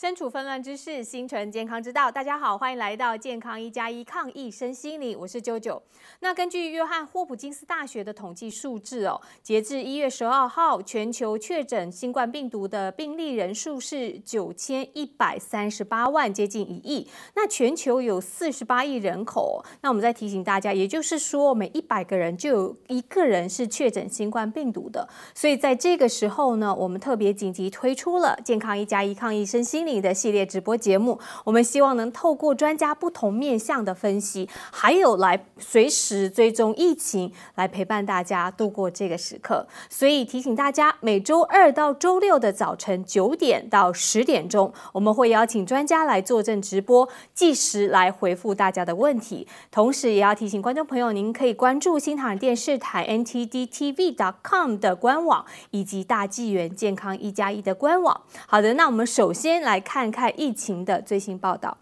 身处纷乱之事，心存健康之道。大家好，欢迎来到健康一加一抗疫身心理，我是九九。那根据约翰霍普金斯大学的统计数字哦，截至一月十二号，全球确诊新冠病毒的病例人数是九千一百三十八万，接近一亿。那全球有四十八亿人口，那我们再提醒大家，也就是说，每一百个人就有一个人是确诊新冠病毒的。所以在这个时候呢，我们特别紧急推出了健康一加一抗疫身心。的系列直播节目，我们希望能透过专家不同面向的分析，还有来随时追踪疫情，来陪伴大家度过这个时刻。所以提醒大家，每周二到周六的早晨九点到十点钟，我们会邀请专家来坐镇直播，计时来回复大家的问题。同时，也要提醒观众朋友，您可以关注新唐人电视台 NTDTV.com 的官网，以及大纪元健康一加一的官网。好的，那我们首先来。来看看疫情的最新报道。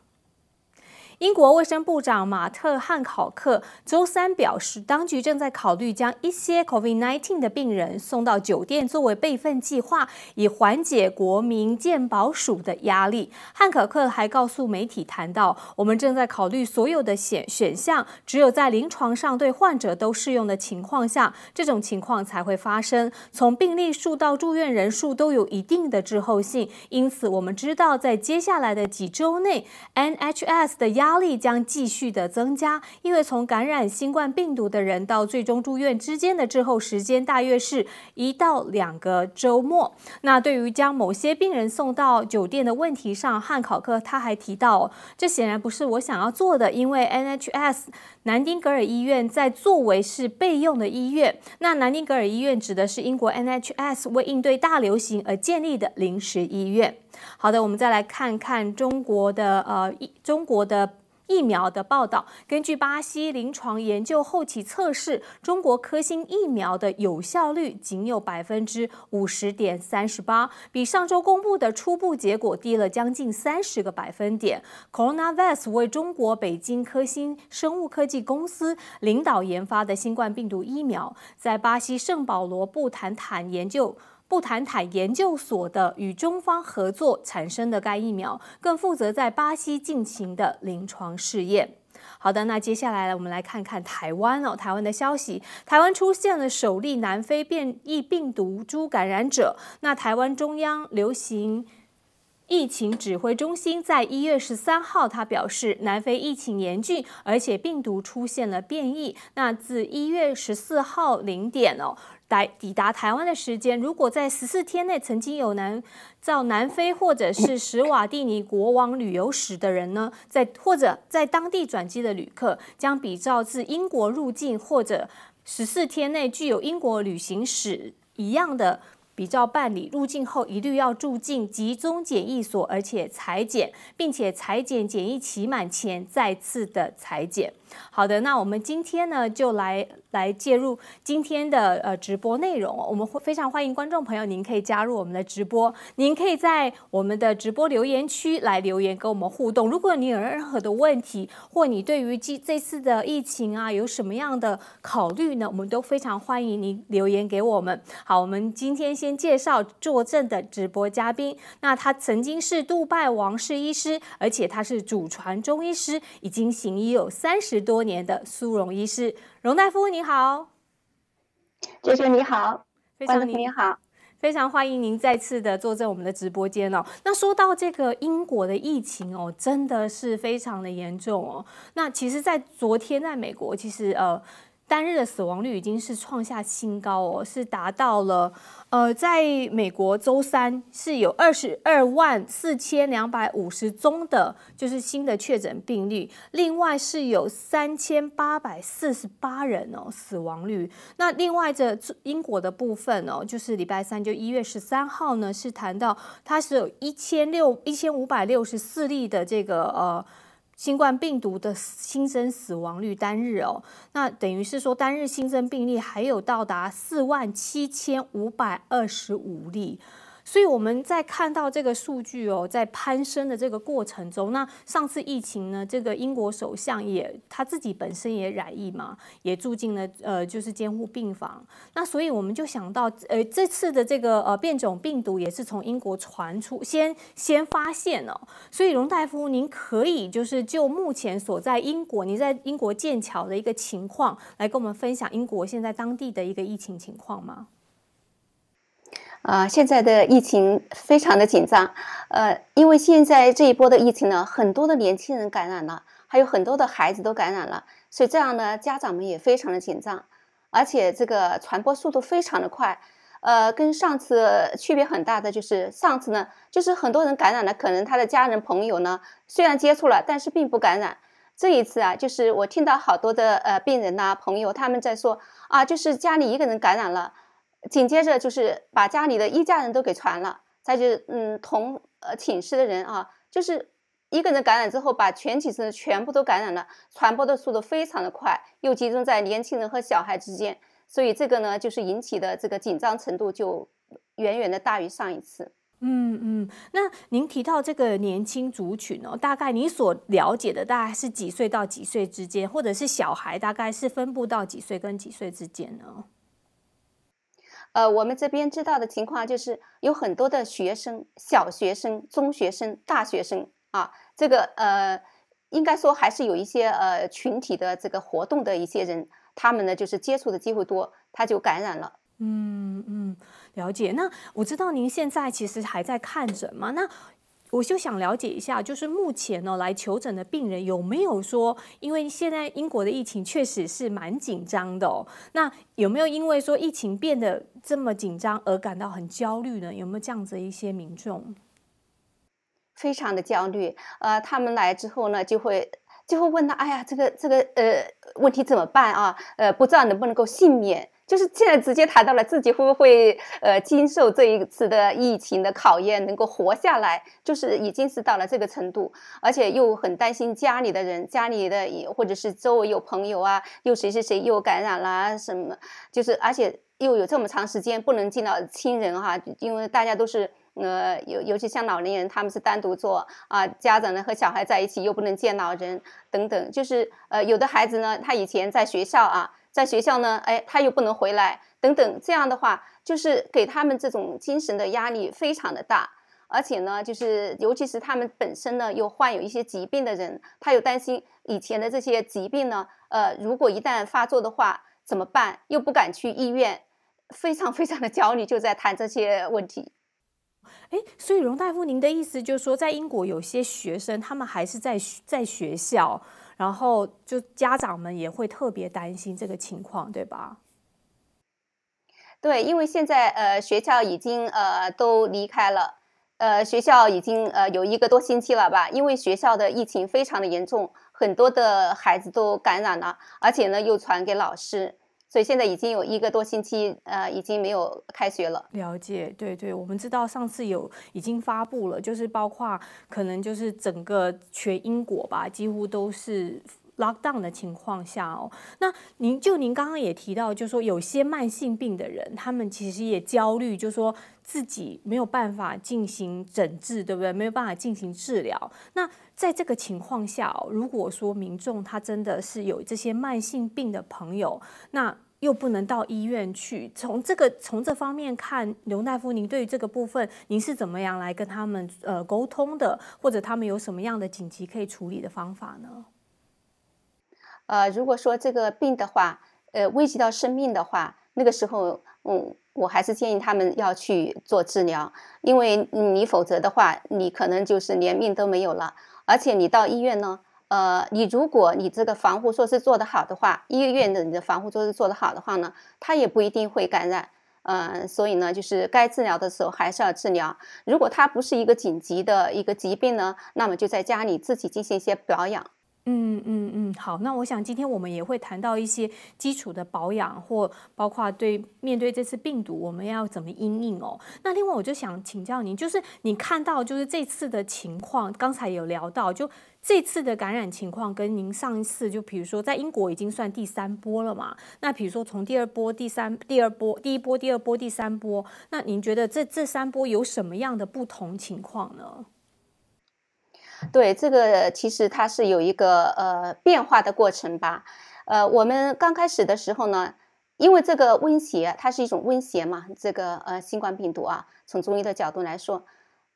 英国卫生部长马特汉考克周三表示，当局正在考虑将一些 COVID-19 的病人送到酒店作为备份计划，以缓解国民健保署的压力。汉考克还告诉媒体谈到，我们正在考虑所有的选选项，只有在临床上对患者都适用的情况下，这种情况才会发生。从病例数到住院人数都有一定的滞后性，因此我们知道在接下来的几周内，NHS 的压压力将继续的增加，因为从感染新冠病毒的人到最终住院之间的滞后时间大约是一到两个周末。那对于将某些病人送到酒店的问题上，汉考克他还提到，这显然不是我想要做的，因为 NHS 南丁格尔医院在作为是备用的医院。那南丁格尔医院指的是英国 NHS 为应对大流行而建立的临时医院。好的，我们再来看看中国的呃，中国的疫苗的报道。根据巴西临床研究后期测试，中国科兴疫苗的有效率仅有百分之五十点三十八，比上周公布的初步结果低了将近三十个百分点。Coronavac 为中国北京科兴生物科技公司领导研发的新冠病毒疫苗，在巴西圣保罗布坦坦研究。布坦坦研究所的与中方合作产生的该疫苗，更负责在巴西进行的临床试验。好的，那接下来我们来看看台湾哦，台湾的消息，台湾出现了首例南非变异病毒株感染者。那台湾中央流行疫情指挥中心在一月十三号，他表示南非疫情严峻，而且病毒出现了变异。那自一月十四号零点哦。来抵达台湾的时间，如果在十四天内曾经有南到南非或者是 史瓦蒂尼国王旅游史的人呢，在或者在当地转机的旅客，将比照自英国入境或者十四天内具有英国旅行史一样的。比照办理入境后，一律要住进集中检疫所，而且裁剪，并且裁剪检疫期满前再次的裁剪。好的，那我们今天呢，就来来介入今天的呃直播内容。我们会非常欢迎观众朋友，您可以加入我们的直播，您可以在我们的直播留言区来留言跟我们互动。如果你有任何的问题，或你对于这这次的疫情啊有什么样的考虑呢？我们都非常欢迎您留言给我们。好，我们今天先。介绍坐镇的直播嘉宾，那他曾经是杜拜王室医师，而且他是祖传中医师，已经行医有三十多年的苏荣医师，荣大夫你好，舅舅你好，非常你好，非常欢迎您再次的坐在我们的直播间哦。那说到这个英国的疫情哦，真的是非常的严重哦。那其实，在昨天在美国，其实呃。单日的死亡率已经是创下新高哦，是达到了呃，在美国周三是有二十二万四千两百五十宗的，就是新的确诊病例，另外是有三千八百四十八人哦死亡率。那另外这英国的部分哦，就是礼拜三就一月十三号呢，是谈到它是有一千六一千五百六十四例的这个呃。新冠病毒的新增死亡率单日哦，那等于是说单日新增病例还有到达四万七千五百二十五例，所以我们在看到这个数据哦，在攀升的这个过程中，那上次疫情呢，这个英国首相也他自己本身也染疫嘛，也住进了呃就是监护病房。那所以我们就想到，呃，这次的这个呃变种病毒也是从英国传出，先先发现哦。所以荣大夫，您可以就是就目前所在英国，您在英国剑桥的一个情况，来跟我们分享英国现在当地的一个疫情情况吗？啊，现在的疫情非常的紧张，呃，因为现在这一波的疫情呢，很多的年轻人感染了，还有很多的孩子都感染了，所以这样呢，家长们也非常的紧张，而且这个传播速度非常的快，呃，跟上次区别很大的就是上次呢，就是很多人感染了，可能他的家人朋友呢虽然接触了，但是并不感染，这一次啊，就是我听到好多的呃病人呐朋友他们在说啊，就是家里一个人感染了。紧接着就是把家里的一家人都给传了，再就是嗯同呃寝室的人啊，就是一个人感染之后，把全寝室全部都感染了，传播的速度非常的快，又集中在年轻人和小孩之间，所以这个呢就是引起的这个紧张程度就远远的大于上一次。嗯嗯，那您提到这个年轻族群哦，大概你所了解的大概是几岁到几岁之间，或者是小孩大概是分布到几岁跟几岁之间呢？呃，我们这边知道的情况就是有很多的学生，小学生、中学生、大学生啊，这个呃，应该说还是有一些呃群体的这个活动的一些人，他们呢就是接触的机会多，他就感染了。嗯嗯，了解。那我知道您现在其实还在看诊吗？那我就想了解一下，就是目前呢来求诊的病人有没有说，因为现在英国的疫情确实是蛮紧张的哦。那有没有因为说疫情变得这么紧张而感到很焦虑呢？有没有这样子一些民众？非常的焦虑，呃，他们来之后呢，就会就会问他，哎呀，这个这个呃问题怎么办啊？呃，不知道能不能够幸免。就是现在直接谈到了自己会不会呃经受这一次的疫情的考验，能够活下来，就是已经是到了这个程度，而且又很担心家里的人，家里的或者是周围有朋友啊，又谁谁谁又感染了什么，就是而且又有这么长时间不能见到亲人哈，因为大家都是呃尤尤其像老年人他们是单独做啊，家长呢和小孩在一起又不能见老人等等，就是呃有的孩子呢他以前在学校啊。在学校呢，哎，他又不能回来，等等，这样的话，就是给他们这种精神的压力非常的大，而且呢，就是尤其是他们本身呢又患有一些疾病的人，他又担心以前的这些疾病呢，呃，如果一旦发作的话怎么办？又不敢去医院，非常非常的焦虑，就在谈这些问题。哎，所以荣大夫，您的意思就是说，在英国有些学生，他们还是在在学校。然后就家长们也会特别担心这个情况，对吧？对，因为现在呃学校已经呃都离开了，呃学校已经呃有一个多星期了吧？因为学校的疫情非常的严重，很多的孩子都感染了，而且呢又传给老师。所以现在已经有一个多星期，呃，已经没有开学了。了解，对对，我们知道上次有已经发布了，就是包括可能就是整个全英国吧，几乎都是 lock down 的情况下哦。那您就您刚刚也提到，就说有些慢性病的人，他们其实也焦虑，就说自己没有办法进行诊治，对不对？没有办法进行治疗。那在这个情况下，如果说民众他真的是有这些慢性病的朋友，那又不能到医院去，从这个从这方面看，刘大夫，您对于这个部分，您是怎么样来跟他们呃沟通的，或者他们有什么样的紧急可以处理的方法呢？呃，如果说这个病的话，呃，危及到生命的话，那个时候，嗯，我还是建议他们要去做治疗，因为你否则的话，你可能就是连命都没有了，而且你到医院呢。呃，你如果你这个防护措施做得好的话，医院的你的防护措施做得好的话呢，他也不一定会感染。嗯，所以呢，就是该治疗的时候还是要治疗。如果他不是一个紧急的一个疾病呢，那么就在家里自己进行一些保养。嗯嗯嗯，好，那我想今天我们也会谈到一些基础的保养，或包括对面对这次病毒我们要怎么应应哦。那另外我就想请教您，就是你看到就是这次的情况，刚才有聊到，就这次的感染情况跟您上一次，就比如说在英国已经算第三波了嘛？那比如说从第二波、第三、第二波、第一波、第二波、第三波，那您觉得这这三波有什么样的不同情况呢？对这个，其实它是有一个呃变化的过程吧。呃，我们刚开始的时候呢，因为这个瘟邪它是一种瘟邪嘛，这个呃新冠病毒啊，从中医的角度来说，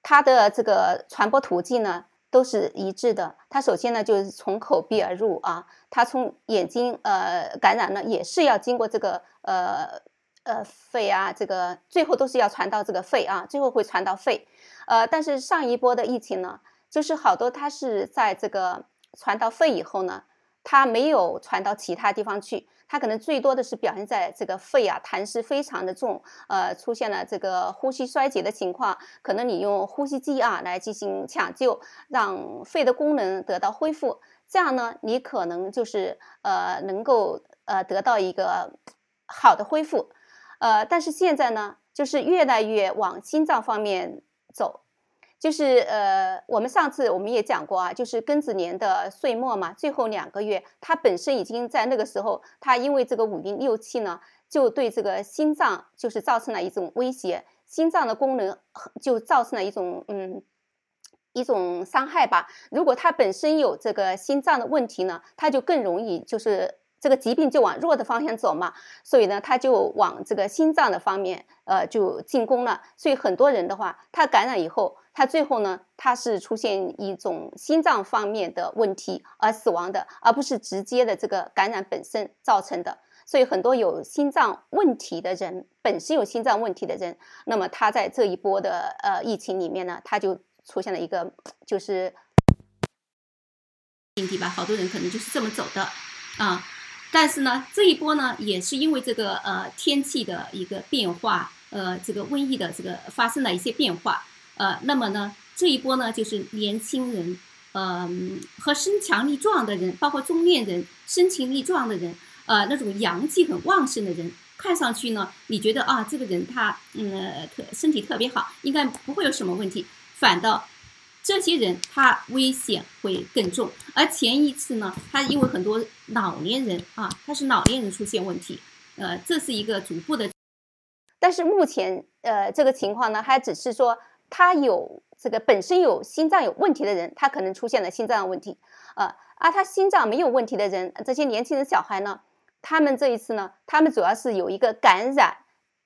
它的这个传播途径呢都是一致的。它首先呢就是从口鼻而入啊，它从眼睛呃感染呢也是要经过这个呃呃肺啊，这个最后都是要传到这个肺啊，最后会传到肺。呃，但是上一波的疫情呢。就是好多，它是在这个传到肺以后呢，它没有传到其他地方去，它可能最多的是表现在这个肺啊，痰湿非常的重，呃，出现了这个呼吸衰竭的情况，可能你用呼吸机啊来进行抢救，让肺的功能得到恢复，这样呢，你可能就是呃能够呃得到一个好的恢复，呃，但是现在呢，就是越来越往心脏方面走。就是呃，我们上次我们也讲过啊，就是庚子年的岁末嘛，最后两个月，它本身已经在那个时候，它因为这个五运六气呢，就对这个心脏就是造成了一种威胁，心脏的功能就造成了一种嗯一种伤害吧。如果它本身有这个心脏的问题呢，它就更容易就是。这个疾病就往弱的方向走嘛，所以呢，他就往这个心脏的方面，呃，就进攻了。所以很多人的话，他感染以后，他最后呢，他是出现一种心脏方面的问题而死亡的，而不是直接的这个感染本身造成的。所以很多有心脏问题的人，本身有心脏问题的人，那么他在这一波的呃疫情里面呢，他就出现了一个就是问题吧，好多人可能就是这么走的啊。但是呢，这一波呢，也是因为这个呃天气的一个变化，呃，这个瘟疫的这个发生了一些变化，呃，那么呢，这一波呢，就是年轻人，嗯，和身强力壮的人，包括中年人，身强力壮的人，呃，那种阳气很旺盛的人，看上去呢，你觉得啊，这个人他嗯特身体特别好，应该不会有什么问题，反倒。这些人他危险会更重，而前一次呢，他因为很多老年人啊，他是老年人出现问题，呃，这是一个逐步的。但是目前呃这个情况呢，还只是说他有这个本身有心脏有问题的人，他可能出现了心脏的问题，呃，而他心脏没有问题的人，这些年轻人小孩呢，他们这一次呢，他们主要是有一个感染，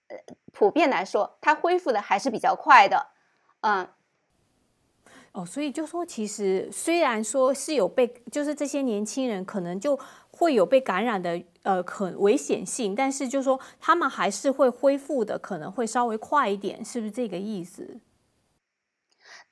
呃，普遍来说，他恢复的还是比较快的，嗯。哦，所以就说，其实虽然说是有被，就是这些年轻人可能就会有被感染的呃可危险性，但是就说他们还是会恢复的，可能会稍微快一点，是不是这个意思？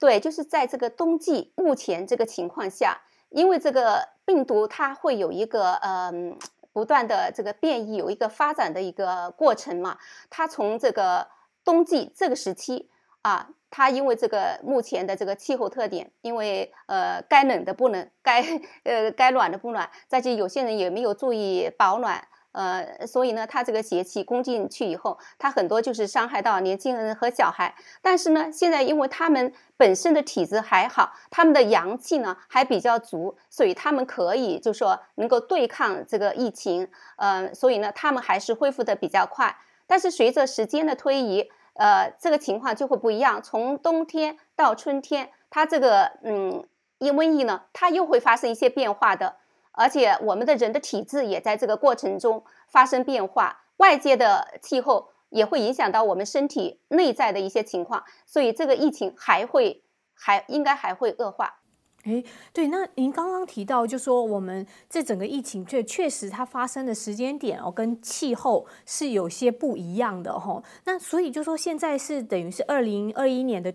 对，就是在这个冬季目前这个情况下，因为这个病毒它会有一个嗯不断的这个变异，有一个发展的一个过程嘛，它从这个冬季这个时期啊。它因为这个目前的这个气候特点，因为呃该冷的不冷，该呃该暖的不暖，再就有些人也没有注意保暖，呃，所以呢，它这个邪气攻进去以后，它很多就是伤害到年轻人和小孩。但是呢，现在因为他们本身的体质还好，他们的阳气呢还比较足，所以他们可以就说能够对抗这个疫情，呃，所以呢，他们还是恢复的比较快。但是随着时间的推移，呃，这个情况就会不一样。从冬天到春天，它这个嗯，因瘟疫呢，它又会发生一些变化的。而且我们的人的体质也在这个过程中发生变化，外界的气候也会影响到我们身体内在的一些情况，所以这个疫情还会还应该还会恶化。哎，对，那您刚刚提到，就说我们这整个疫情确确实它发生的时间点哦，跟气候是有些不一样的哈。那所以就说现在是等于是二零二一年的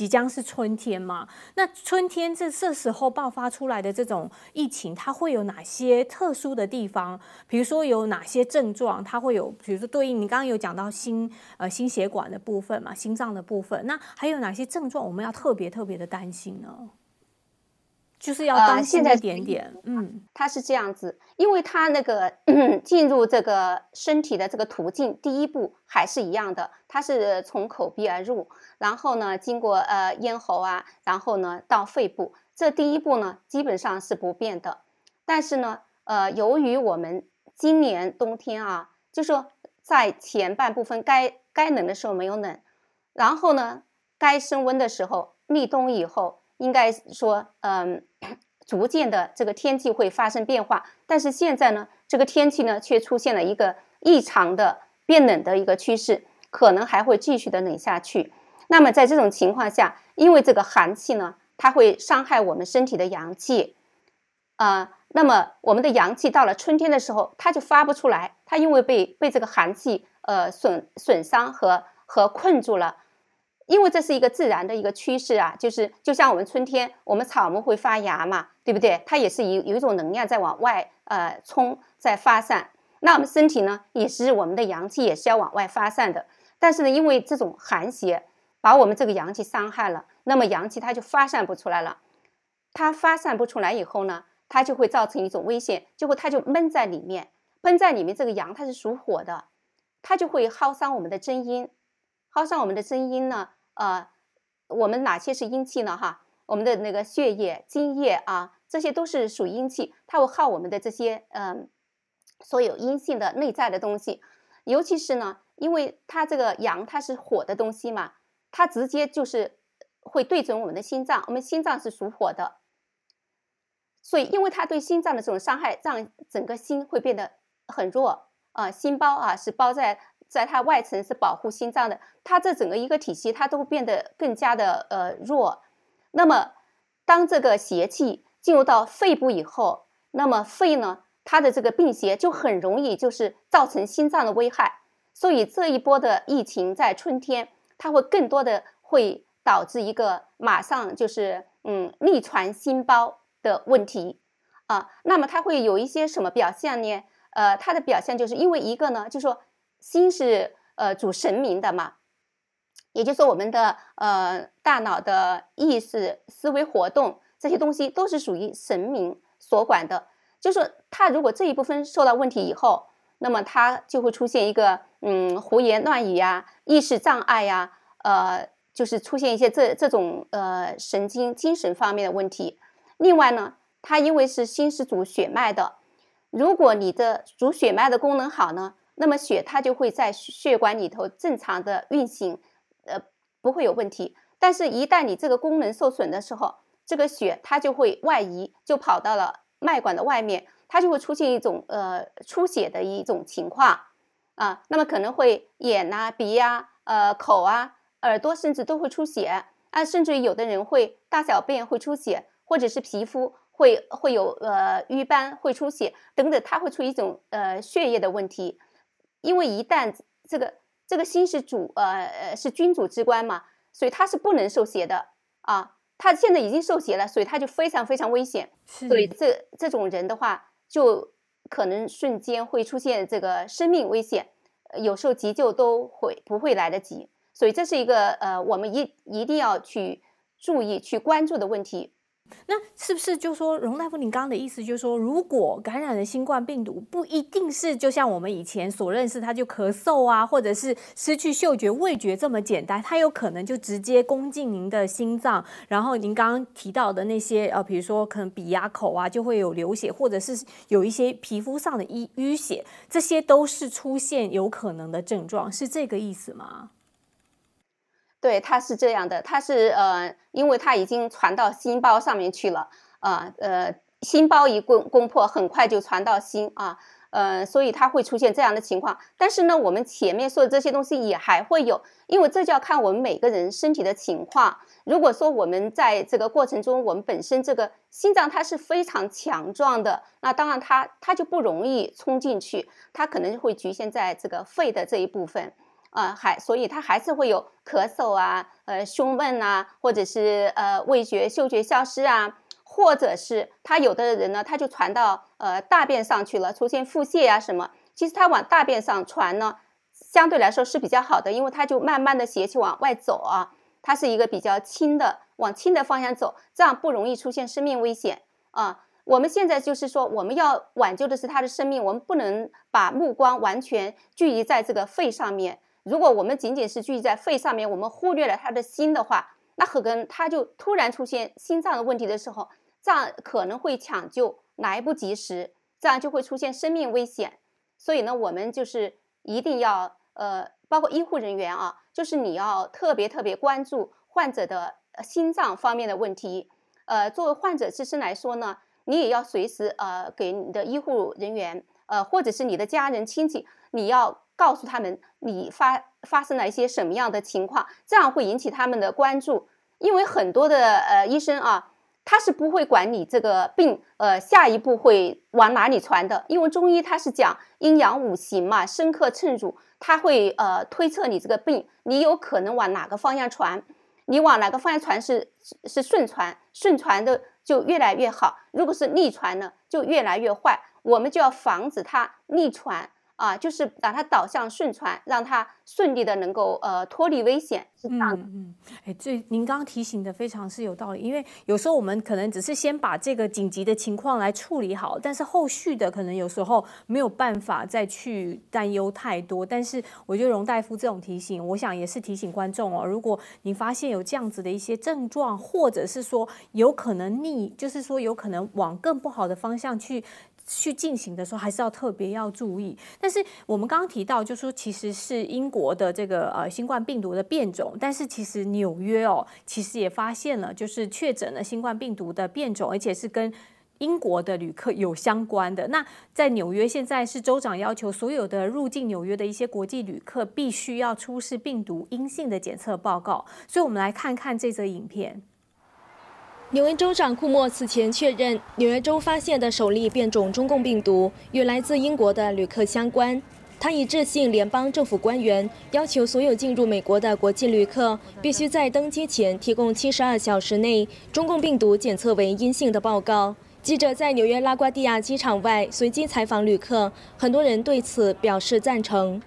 即将是春天嘛？那春天这这时候爆发出来的这种疫情，它会有哪些特殊的地方？比如说有哪些症状？它会有，比如说对应你刚刚有讲到心呃心血管的部分嘛，心脏的部分，那还有哪些症状我们要特别特别的担心呢？就是要呃当心一点点。嗯，它是这样子，因为它那个 进入这个身体的这个途径，第一步还是一样的，它是从口鼻而入，然后呢，经过呃咽喉啊，然后呢到肺部，这第一步呢基本上是不变的。但是呢，呃，由于我们今年冬天啊，就说在前半部分该该冷的时候没有冷，然后呢，该升温的时候立冬以后，应该说，嗯。逐渐的这个天气会发生变化，但是现在呢，这个天气呢却出现了一个异常的变冷的一个趋势，可能还会继续的冷下去。那么在这种情况下，因为这个寒气呢，它会伤害我们身体的阳气，啊，那么我们的阳气到了春天的时候，它就发不出来，它因为被被这个寒气呃损损伤和和困住了。因为这是一个自然的一个趋势啊，就是就像我们春天，我们草木会发芽嘛，对不对？它也是有有一种能量在往外呃冲，在发散。那我们身体呢，也是我们的阳气也是要往外发散的。但是呢，因为这种寒邪把我们这个阳气伤害了，那么阳气它就发散不出来了。它发散不出来以后呢，它就会造成一种危险，就会它就闷在里面，闷在里面。这个阳它是属火的，它就会耗伤我们的真阴，耗伤我们的真阴呢。呃，我们哪些是阴气呢？哈，我们的那个血液、津液啊，这些都是属阴气，它会耗我们的这些嗯，所有阴性的内在的东西。尤其是呢，因为它这个阳它是火的东西嘛，它直接就是会对准我们的心脏，我们心脏是属火的，所以因为它对心脏的这种伤害，让整个心会变得很弱啊，心包啊是包在。在它外层是保护心脏的，它这整个一个体系它都变得更加的呃弱。那么，当这个邪气进入到肺部以后，那么肺呢，它的这个病邪就很容易就是造成心脏的危害。所以这一波的疫情在春天，它会更多的会导致一个马上就是嗯逆传心包的问题啊。那么它会有一些什么表现呢？呃，它的表现就是因为一个呢，就是说。心是呃主神明的嘛，也就是说我们的呃大脑的意识、思维活动这些东西都是属于神明所管的。就是说，他如果这一部分受到问题以后，那么他就会出现一个嗯胡言乱语呀、意识障碍呀，呃，就是出现一些这这种呃神经精神方面的问题。另外呢，它因为是心是主血脉的，如果你的主血脉的功能好呢。那么血它就会在血管里头正常的运行，呃，不会有问题。但是，一旦你这个功能受损的时候，这个血它就会外移，就跑到了脉管的外面，它就会出现一种呃出血的一种情况啊。那么可能会眼呐、鼻呀、呃口啊、耳朵甚至都会出血啊，甚至于有的人会大小便会出血，或者是皮肤会会有呃瘀斑会出血等等，它会出一种呃血液的问题。因为一旦这个这个心是主呃呃是君主之官嘛，所以他是不能受邪的啊。他现在已经受邪了，所以他就非常非常危险。所以这这种人的话，就可能瞬间会出现这个生命危险，有时候急救都会不会来得及。所以这是一个呃我们一一定要去注意去关注的问题。那是不是就说荣大夫，你刚刚的意思就是说，如果感染了新冠病毒，不一定是就像我们以前所认识，他就咳嗽啊，或者是失去嗅觉、味觉这么简单，它有可能就直接攻进您的心脏，然后您刚刚提到的那些呃，比如说可能鼻牙口啊，就会有流血，或者是有一些皮肤上的淤淤血，这些都是出现有可能的症状，是这个意思吗？对，它是这样的，它是呃，因为它已经传到心包上面去了，啊呃，心包一攻攻破，很快就传到心啊，呃，所以它会出现这样的情况。但是呢，我们前面说的这些东西也还会有，因为这就要看我们每个人身体的情况。如果说我们在这个过程中，我们本身这个心脏它是非常强壮的，那当然它它就不容易冲进去，它可能会局限在这个肺的这一部分。啊，还所以他还是会有咳嗽啊，呃，胸闷啊，或者是呃味觉、嗅觉消失啊，或者是他有的人呢，他就传到呃大便上去了，出现腹泻啊什么。其实他往大便上传呢，相对来说是比较好的，因为他就慢慢的邪气往外走啊，它是一个比较轻的往轻的方向走，这样不容易出现生命危险啊。我们现在就是说，我们要挽救的是他的生命，我们不能把目光完全聚集在这个肺上面。如果我们仅仅是聚集在肺上面，我们忽略了他的心的话，那可能他就突然出现心脏的问题的时候，这样可能会抢救来不及时，这样就会出现生命危险。所以呢，我们就是一定要呃，包括医护人员啊，就是你要特别特别关注患者的心脏方面的问题。呃，作为患者自身来说呢。你也要随时呃给你的医护人员呃或者是你的家人亲戚，你要告诉他们你发发生了一些什么样的情况，这样会引起他们的关注。因为很多的呃医生啊，他是不会管你这个病呃下一步会往哪里传的，因为中医它是讲阴阳五行嘛，生克称辱，他会呃推测你这个病你有可能往哪个方向传，你往哪个方向传是是顺传，顺传的。就越来越好，如果是逆传呢，就越来越坏。我们就要防止它逆传。啊，就是把它导向顺传，让它顺利的能够呃脱离危险，是这样的。嗯，哎，这您刚刚提醒的非常是有道理，因为有时候我们可能只是先把这个紧急的情况来处理好，但是后续的可能有时候没有办法再去担忧太多。但是我觉得荣大夫这种提醒，我想也是提醒观众哦，如果您发现有这样子的一些症状，或者是说有可能逆，就是说有可能往更不好的方向去。去进行的时候，还是要特别要注意。但是我们刚刚提到，就说其实是英国的这个呃新冠病毒的变种，但是其实纽约哦，其实也发现了，就是确诊了新冠病毒的变种，而且是跟英国的旅客有相关的。那在纽约现在是州长要求所有的入境纽约的一些国际旅客必须要出示病毒阴性的检测报告。所以我们来看看这则影片。纽约州长库莫此前确认，纽约州发现的首例变种中共病毒与来自英国的旅客相关。他已致信联邦政府官员，要求所有进入美国的国际旅客必须在登机前提供七十二小时内中共病毒检测为阴性的报告。记者在纽约拉瓜迪亚机场外随机采访旅客，很多人对此表示赞成。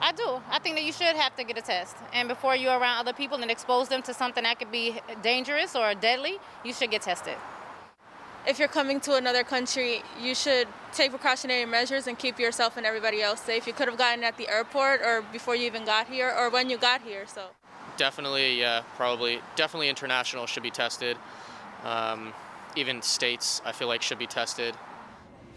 I do. I think that you should have to get a test. And before you're around other people and expose them to something that could be dangerous or deadly, you should get tested. If you're coming to another country, you should take precautionary measures and keep yourself and everybody else safe. You could have gotten at the airport or before you even got here or when you got here. So definitely, yeah, probably, definitely international should be tested. Um, even states, I feel like should be tested.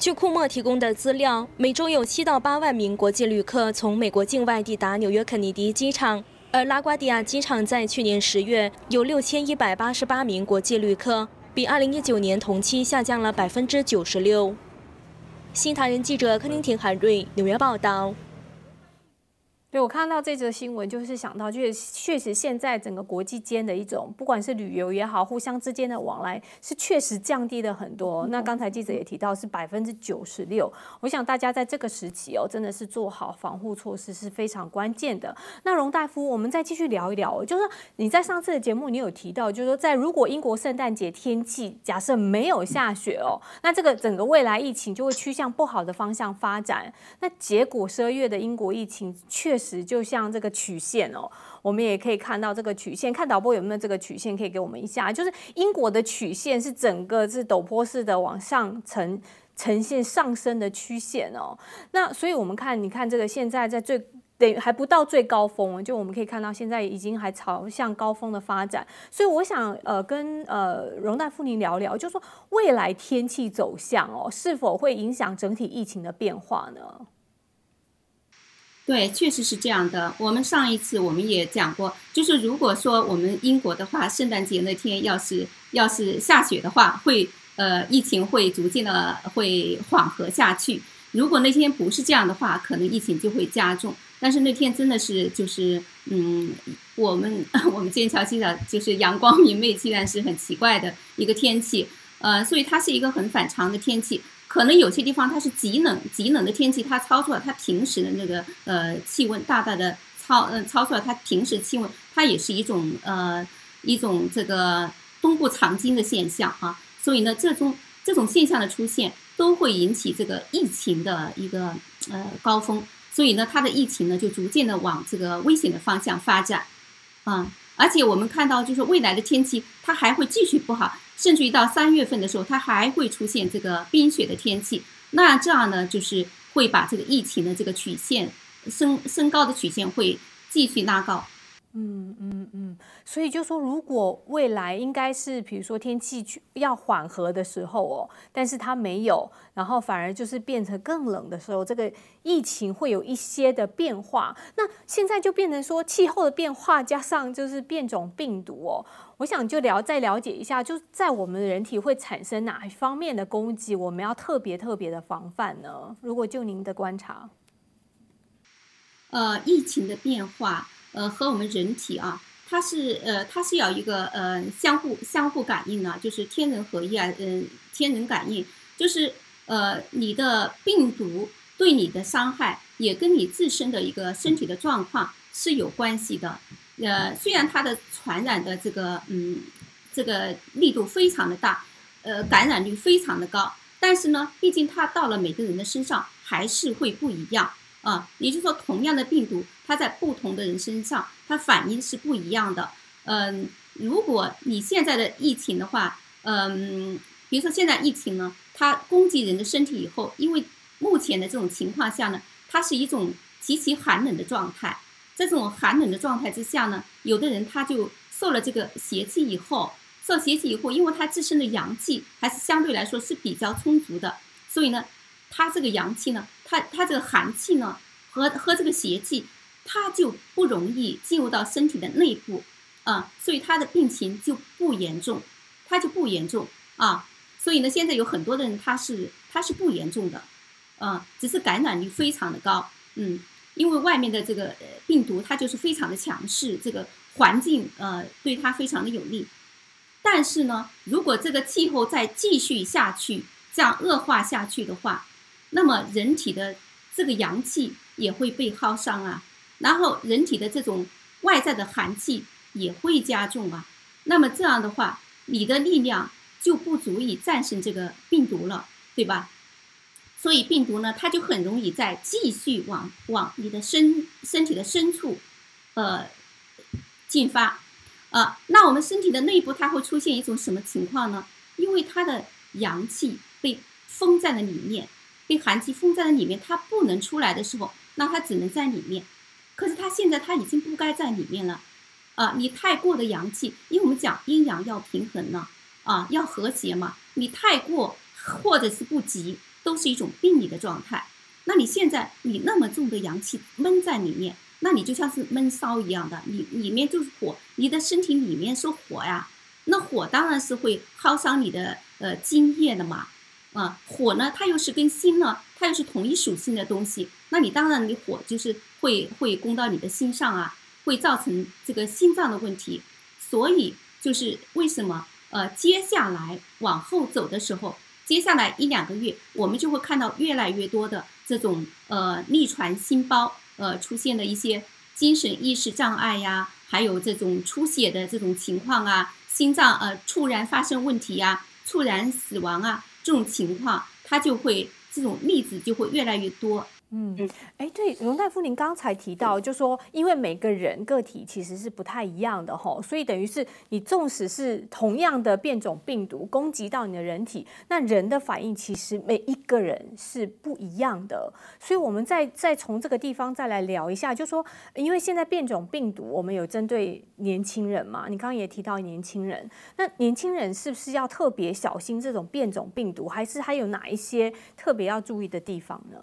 据库莫提供的资料，每周有七到八万名国际旅客从美国境外抵达纽约肯尼迪机场，而拉瓜迪亚机场在去年十月有六千一百八十八名国际旅客，比二零一九年同期下降了百分之九十六。新唐人记者柯宁婷、海瑞纽约报道。对，我看到这则新闻，就是想到，就是确实现在整个国际间的一种，不管是旅游也好，互相之间的往来，是确实降低了很多。那刚才记者也提到，是百分之九十六。我想大家在这个时期哦，真的是做好防护措施是非常关键的。那荣大夫，我们再继续聊一聊，就是你在上次的节目，你有提到，就是说在如果英国圣诞节天气假设没有下雪哦，那这个整个未来疫情就会趋向不好的方向发展。那结果十二月的英国疫情确实就像这个曲线哦，我们也可以看到这个曲线。看导播有没有这个曲线可以给我们一下？就是英国的曲线是整个是陡坡式的往上呈呈现上升的曲线哦。那所以我们看，你看这个现在在最等于还不到最高峰，就我们可以看到现在已经还朝向高峰的发展。所以我想呃跟呃荣大夫您聊聊，就说未来天气走向哦，是否会影响整体疫情的变化呢？对，确实是这样的。我们上一次我们也讲过，就是如果说我们英国的话，圣诞节那天要是要是下雪的话，会呃疫情会逐渐的会缓和下去。如果那天不是这样的话，可能疫情就会加重。但是那天真的是就是嗯，我们 我们剑桥机场就是阳光明媚，竟然是很奇怪的一个天气。呃，所以它是一个很反常的天气。可能有些地方它是极冷极冷的天气，它超出了它平时的那个呃气温，大大的超嗯超出了它平时气温，它也是一种呃一种这个冬不藏经的现象啊。所以呢，这种这种现象的出现都会引起这个疫情的一个呃高峰。所以呢，它的疫情呢就逐渐的往这个危险的方向发展啊。而且我们看到，就是未来的天气它还会继续不好，甚至于到三月份的时候，它还会出现这个冰雪的天气。那这样呢，就是会把这个疫情的这个曲线升升高的曲线会继续拉高。嗯嗯嗯，所以就说，如果未来应该是，比如说天气要缓和的时候哦，但是它没有，然后反而就是变成更冷的时候，这个疫情会有一些的变化。那现在就变成说气候的变化加上就是变种病毒哦，我想就了再了解一下，就在我们人体会产生哪一方面的攻击，我们要特别特别的防范呢？如果就您的观察，呃，疫情的变化。呃，和我们人体啊，它是呃，它是要一个呃相互相互感应呢，就是天人合一啊，嗯，天人感应，就是呃，你的病毒对你的伤害也跟你自身的一个身体的状况是有关系的。呃，虽然它的传染的这个嗯这个力度非常的大，呃，感染率非常的高，但是呢，毕竟它到了每个人的身上还是会不一样。啊，也就是说，同样的病毒，它在不同的人身上，它反应是不一样的。嗯，如果你现在的疫情的话，嗯，比如说现在疫情呢，它攻击人的身体以后，因为目前的这种情况下呢，它是一种极其寒冷的状态。在这种寒冷的状态之下呢，有的人他就受了这个邪气以后，受邪气以后，因为他自身的阳气还是相对来说是比较充足的，所以呢。他这个阳气呢，它它这个寒气呢，和和这个邪气，它就不容易进入到身体的内部，啊，所以他的病情就不严重，他就不严重啊。所以呢，现在有很多的人他是他是不严重的，啊，只是感染率非常的高，嗯，因为外面的这个病毒它就是非常的强势，这个环境呃对它非常的有利。但是呢，如果这个气候再继续下去，这样恶化下去的话，那么人体的这个阳气也会被耗伤啊，然后人体的这种外在的寒气也会加重啊。那么这样的话，你的力量就不足以战胜这个病毒了，对吧？所以病毒呢，它就很容易再继续往往你的身身体的深处，呃，进发啊。那我们身体的内部它会出现一种什么情况呢？因为它的阳气被封在了里面。被寒气封在了里面，它不能出来的时候，那它只能在里面。可是它现在它已经不该在里面了，啊，你太过的阳气，因为我们讲阴阳要平衡呢，啊，要和谐嘛。你太过或者是不及，都是一种病理的状态。那你现在你那么重的阳气闷在里面，那你就像是闷烧一样的，你里面就是火，你的身体里面是火呀，那火当然是会耗伤你的呃津液的嘛。啊，火呢，它又是跟心呢，它又是同一属性的东西，那你当然你火就是会会攻到你的心上啊，会造成这个心脏的问题，所以就是为什么呃接下来往后走的时候，接下来一两个月，我们就会看到越来越多的这种呃逆传心包呃出现的一些精神意识障碍呀，还有这种出血的这种情况啊，心脏呃猝然发生问题呀，猝然死亡啊。这种情况，它就会这种例子就会越来越多。嗯，哎，对，荣大夫，您刚才提到，就说因为每个人个体其实是不太一样的吼，所以等于是你纵使是同样的变种病毒攻击到你的人体，那人的反应其实每一个人是不一样的。所以我们再再从这个地方再来聊一下，就说因为现在变种病毒，我们有针对年轻人嘛？你刚刚也提到年轻人，那年轻人是不是要特别小心这种变种病毒，还是还有哪一些特别要注意的地方呢？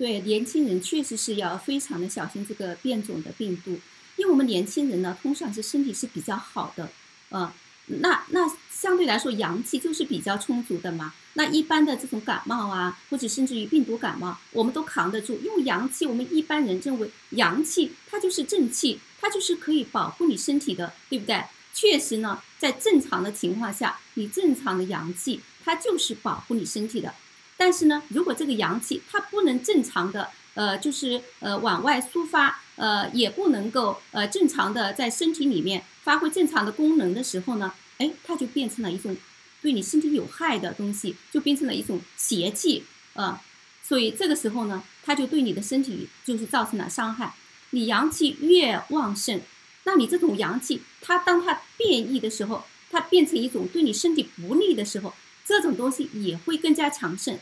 对年轻人确实是要非常的小心这个变种的病毒，因为我们年轻人呢，通常是身体是比较好的，呃，那那相对来说阳气就是比较充足的嘛。那一般的这种感冒啊，或者甚至于病毒感冒，我们都扛得住。因为阳气，我们一般人认为阳气它就是正气，它就是可以保护你身体的，对不对？确实呢，在正常的情况下，你正常的阳气它就是保护你身体的。但是呢，如果这个阳气它不能正常的，呃，就是呃往外抒发，呃，也不能够呃正常的在身体里面发挥正常的功能的时候呢，哎，它就变成了一种对你身体有害的东西，就变成了一种邪气啊。所以这个时候呢，它就对你的身体就是造成了伤害。你阳气越旺盛，那你这种阳气，它当它变异的时候，它变成一种对你身体不利的时候，这种东西也会更加强盛。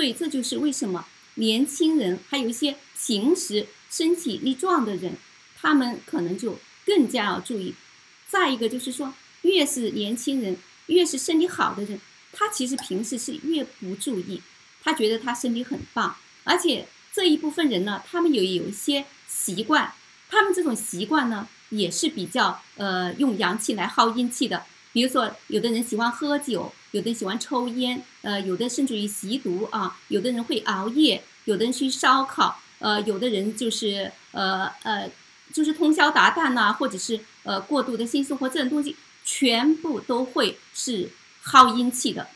所以这就是为什么年轻人还有一些平时身体力壮的人，他们可能就更加要注意。再一个就是说，越是年轻人，越是身体好的人，他其实平时是越不注意，他觉得他身体很棒，而且这一部分人呢，他们有有一些习惯，他们这种习惯呢，也是比较呃用阳气来耗阴气的。比如说，有的人喜欢喝酒，有的人喜欢抽烟，呃，有的甚至于吸毒啊，有的人会熬夜，有的人去烧烤，呃，有的人就是呃呃，就是通宵达旦呐，或者是呃过度的性生活这种东西，全部都会是耗阴气的。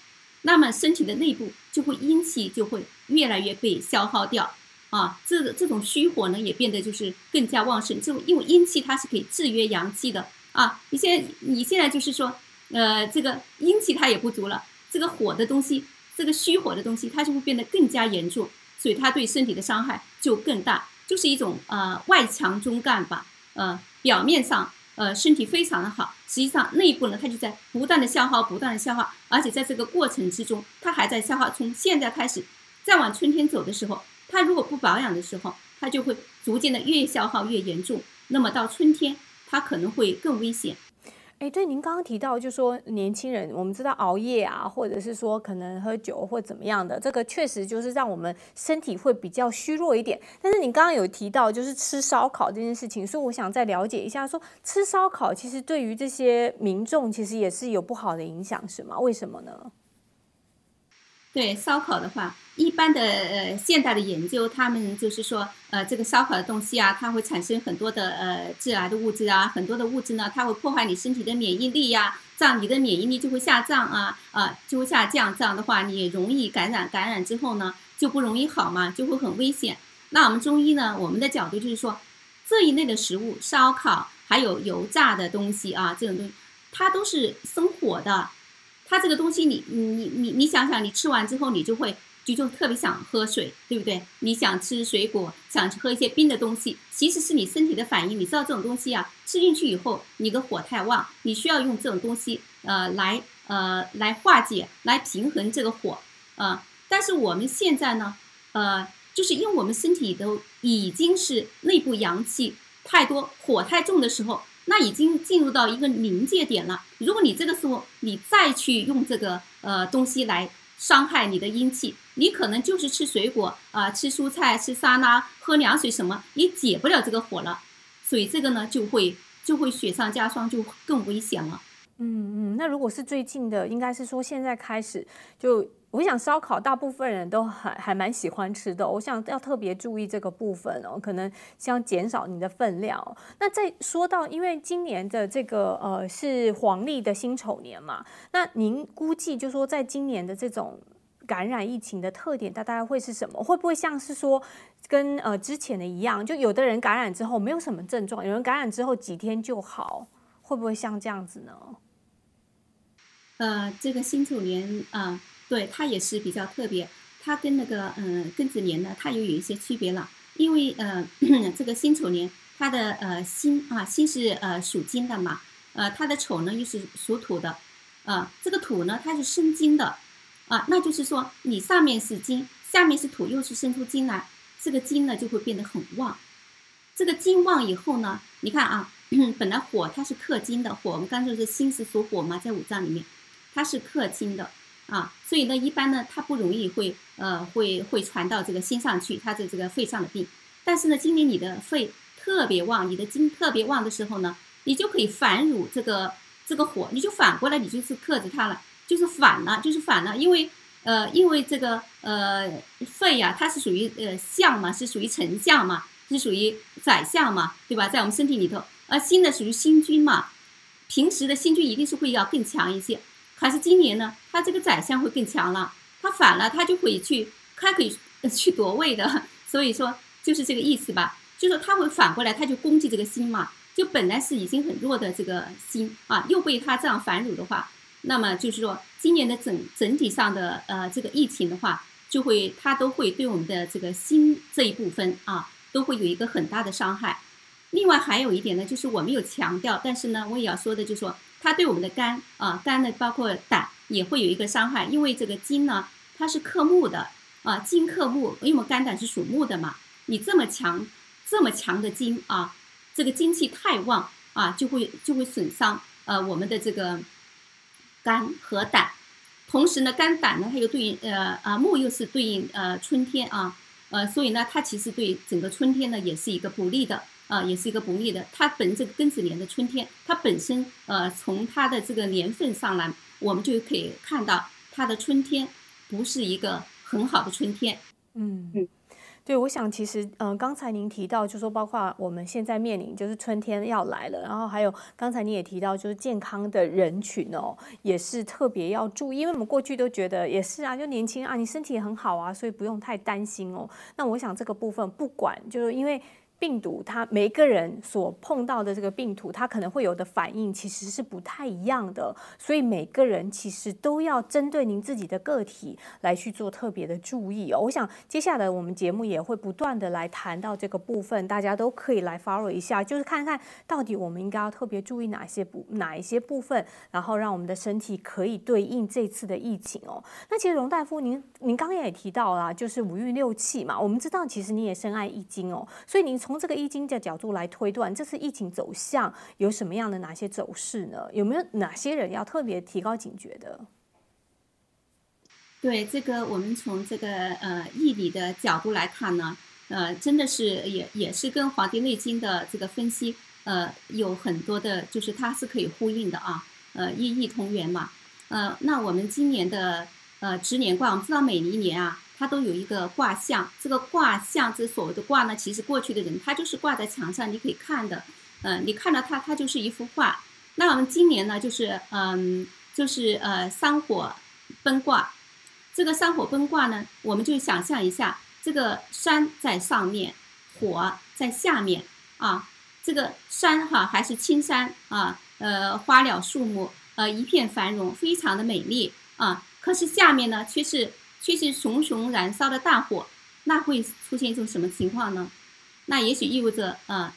那么身体的内部就会阴气就会越来越被消耗掉啊，这这种虚火呢也变得就是更加旺盛，就因为阴气它是可以制约阳气的啊。你现在你现在就是说。呃，这个阴气它也不足了，这个火的东西，这个虚火的东西，它就会变得更加严重，所以它对身体的伤害就更大，就是一种呃外强中干吧，呃，表面上呃身体非常的好，实际上内部呢它就在不断的消耗，不断的消耗，而且在这个过程之中，它还在消耗。从现在开始，再往春天走的时候，它如果不保养的时候，它就会逐渐的越消耗越严重，那么到春天，它可能会更危险。哎，对，您刚刚提到，就说年轻人，我们知道熬夜啊，或者是说可能喝酒或怎么样的，这个确实就是让我们身体会比较虚弱一点。但是你刚刚有提到，就是吃烧烤这件事情，所以我想再了解一下，说吃烧烤其实对于这些民众其实也是有不好的影响，是吗？为什么呢？对烧烤的话，一般的呃现代的研究，他们就是说，呃这个烧烤的东西啊，它会产生很多的呃致癌的物质啊，很多的物质呢，它会破坏你身体的免疫力呀，这样你的免疫力就会下降啊，啊就会下降，这样的话你容易感染，感染之后呢就不容易好嘛，就会很危险。那我们中医呢，我们的角度就是说，这一类的食物，烧烤还有油炸的东西啊，这种东西，它都是生火的。它这个东西，你你你你想想，你吃完之后，你就会就就特别想喝水，对不对？你想吃水果，想喝一些冰的东西，其实是你身体的反应。你知道这种东西啊，吃进去以后，你的火太旺，你需要用这种东西，呃，来呃来化解，来平衡这个火，啊。但是我们现在呢，呃，就是因为我们身体都已经是内部阳气太多，火太重的时候。那已经进入到一个临界点了。如果你这个时候你再去用这个呃东西来伤害你的阴气，你可能就是吃水果啊、吃蔬菜、吃沙拉、喝凉水什么，也解不了这个火了。所以这个呢就会就会雪上加霜，就更危险了。嗯嗯，那如果是最近的，应该是说现在开始就。我想烧烤，大部分人都还还蛮喜欢吃的。我想要特别注意这个部分哦，可能想减少你的分量。那再说到，因为今年的这个呃是黄历的辛丑年嘛，那您估计就说在今年的这种感染疫情的特点，它大概会是什么？会不会像是说跟呃之前的一样，就有的人感染之后没有什么症状，有人感染之后几天就好，会不会像这样子呢？呃，这个辛丑年啊。对它也是比较特别，它跟那个嗯庚子年呢，它又有一些区别了。因为呃 这个辛丑年，它的呃辛啊辛是呃属金的嘛，呃它的丑呢又是属土的，啊这个土呢它是生金的，啊那就是说你上面是金，下面是土，又是生出金来，这个金呢就会变得很旺。这个金旺以后呢，你看啊，本来火它是克金的，火我们刚才说辛是属火嘛，在五脏里面，它是克金的。啊，所以呢，一般呢，它不容易会呃会会传到这个心上去，它的这个肺上的病。但是呢，今年你的肺特别旺，你的金特别旺的时候呢，你就可以反乳这个这个火，你就反过来，你就是克制它了，就是反了，就是反了。因为呃，因为这个呃肺呀，它是属于呃相嘛，是属于丞相嘛，是属于宰相嘛，对吧？在我们身体里头，而心呢属于心君嘛，平时的心君一定是会要更强一些。还是今年呢，他这个宰相会更强了，他反了，他就会去，他可以去 夺位的，所以说就是这个意思吧，就说他会反过来，他就攻击这个心嘛，就本来是已经很弱的这个心啊，又被他这样反辱的话，那么就是说今年的整整体上的呃这个疫情的话，就会他都会对我们的这个心这一部分啊，都会有一个很大的伤害。另外还有一点呢，就是我没有强调，但是呢，我也要说的，就是说它对我们的肝啊，肝呢包括胆也会有一个伤害，因为这个金呢它是克木的啊，金克木，因为我们肝胆是属木的嘛，你这么强这么强的金啊，这个精气太旺啊，就会就会损伤呃我们的这个肝和胆，同时呢，肝胆呢它又对应呃啊木又是对应呃春天啊，呃所以呢它其实对整个春天呢也是一个不利的。啊，也是一个不利的。它本这个庚子年的春天，它本身呃，从它的这个年份上来，我们就可以看到它的春天不是一个很好的春天。嗯嗯，对，我想其实嗯，刚才您提到，就说包括我们现在面临就是春天要来了，然后还有刚才你也提到，就是健康的人群哦，也是特别要注意，因为我们过去都觉得也是啊，就年轻啊，你身体很好啊，所以不用太担心哦。那我想这个部分不管，就是因为。病毒，它每个人所碰到的这个病毒，它可能会有的反应其实是不太一样的，所以每个人其实都要针对您自己的个体来去做特别的注意哦。我想接下来我们节目也会不断的来谈到这个部分，大家都可以来 follow 一下，就是看看到底我们应该要特别注意哪些部哪一些部分，然后让我们的身体可以对应这次的疫情哦。那其实荣大夫，您您刚刚也提到了，就是五运六气嘛，我们知道其实你也深爱易经哦，所以您从从这个易经的角度来推断，这次疫情走向有什么样的哪些走势呢？有没有哪些人要特别提高警觉的？对这个，我们从这个呃易理的角度来看呢，呃，真的是也也是跟《黄帝内经》的这个分析呃有很多的，就是它是可以呼应的啊，呃，异义同源嘛。呃，那我们今年的呃值年卦，我们知道每一年啊。它都有一个卦象，这个卦象，这所谓的卦呢，其实过去的人他就是挂在墙上，你可以看的，嗯，你看到它，它就是一幅画。那我们今年呢，就是嗯，就是呃，山火奔卦。这个山火奔卦呢，我们就想象一下，这个山在上面，火在下面啊。这个山哈还是青山啊，呃，花鸟树木呃一片繁荣，非常的美丽啊。可是下面呢，却是。却是熊熊燃烧的大火，那会出现一种什么情况呢？那也许意味着，呃，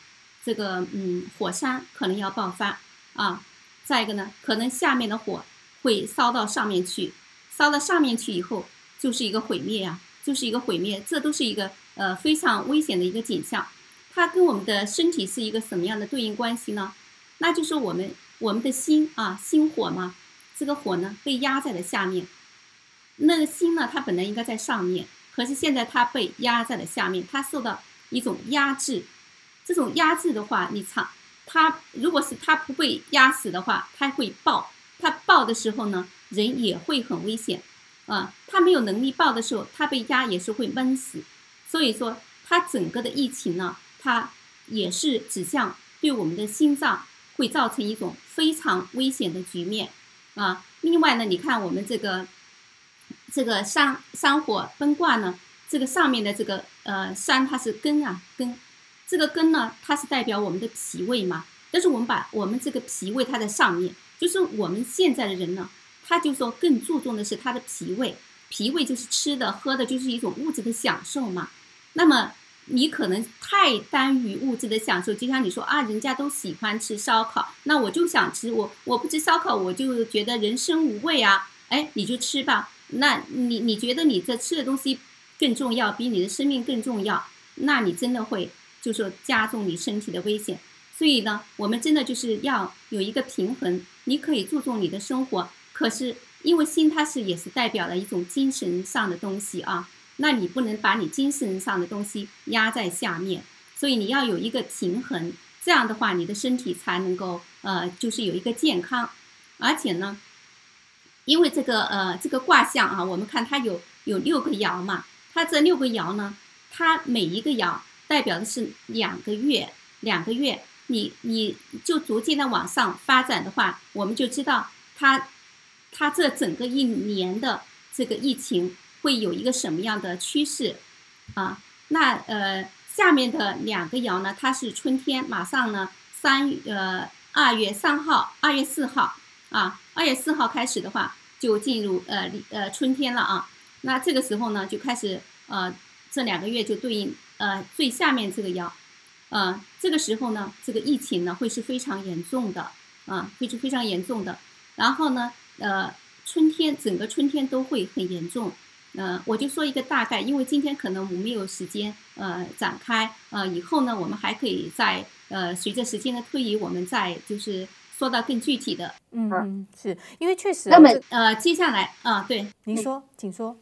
这个嗯，火山可能要爆发啊。再一个呢，可能下面的火会烧到上面去，烧到上面去以后，就是一个毁灭呀，就是一个毁灭。这都是一个呃非常危险的一个景象。它跟我们的身体是一个什么样的对应关系呢？那就是我们我们的心啊，心火嘛，这个火呢被压在了下面。那个心呢？它本来应该在上面，可是现在它被压在了下面，它受到一种压制。这种压制的话，你长，它如果是它不被压死的话，它会爆。它爆的时候呢，人也会很危险啊。它没有能力爆的时候，它被压也是会闷死。所以说，它整个的疫情呢，它也是指向对我们的心脏会造成一种非常危险的局面啊。另外呢，你看我们这个。这个山山火崩卦呢，这个上面的这个呃山它是根啊根，这个根呢它是代表我们的脾胃嘛。但是我们把我们这个脾胃它在上面，就是我们现在的人呢，他就说更注重的是他的脾胃，脾胃就是吃的喝的，就是一种物质的享受嘛。那么你可能太耽于物质的享受，就像你说啊，人家都喜欢吃烧烤，那我就想吃，我我不吃烧烤，我就觉得人生无味啊。哎，你就吃吧。那你你觉得你这吃的东西更重要，比你的生命更重要？那你真的会就说加重你身体的危险。所以呢，我们真的就是要有一个平衡。你可以注重你的生活，可是因为心它是也是代表了一种精神上的东西啊，那你不能把你精神上的东西压在下面。所以你要有一个平衡，这样的话你的身体才能够呃就是有一个健康，而且呢。因为这个呃这个卦象啊，我们看它有有六个爻嘛，它这六个爻呢，它每一个爻代表的是两个月，两个月，你你就逐渐的往上发展的话，我们就知道它它这整个一年的这个疫情会有一个什么样的趋势啊？那呃下面的两个爻呢，它是春天，马上呢三呃二月三号，二月四号。啊，二月四号开始的话，就进入呃呃春天了啊。那这个时候呢，就开始呃这两个月就对应呃最下面这个爻，呃，这个时候呢，这个疫情呢会是非常严重的，啊，会是非常严重的。然后呢，呃，春天整个春天都会很严重。呃，我就说一个大概，因为今天可能我们没有时间呃展开，呃，以后呢，我们还可以在呃随着时间的推移，我们再就是说到更具体的。嗯，是因为确实，那么呃，接下来啊，对，您说，请说。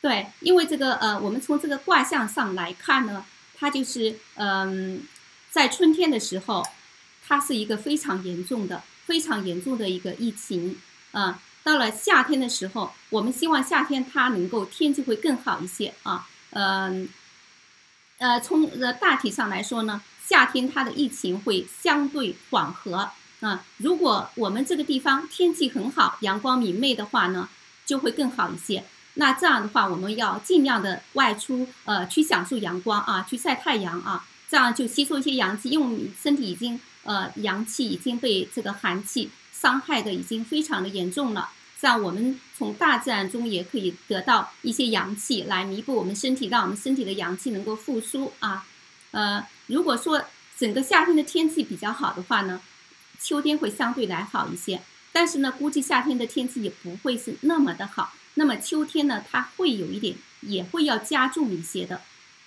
对，因为这个呃，我们从这个卦象上来看呢。它就是嗯，在春天的时候，它是一个非常严重的、非常严重的一个疫情啊。到了夏天的时候，我们希望夏天它能够天气会更好一些啊。嗯，呃，从呃大体上来说呢，夏天它的疫情会相对缓和啊。如果我们这个地方天气很好、阳光明媚的话呢，就会更好一些。那这样的话，我们要尽量的外出，呃，去享受阳光啊，去晒太阳啊，这样就吸收一些阳气，因为我们身体已经，呃，阳气已经被这个寒气伤害的已经非常的严重了。这样我们从大自然中也可以得到一些阳气来弥补我们身体，让我们身体的阳气能够复苏啊。呃，如果说整个夏天的天气比较好的话呢，秋天会相对来好一些，但是呢，估计夏天的天气也不会是那么的好。那么秋天呢，它会有一点，也会要加重一些的，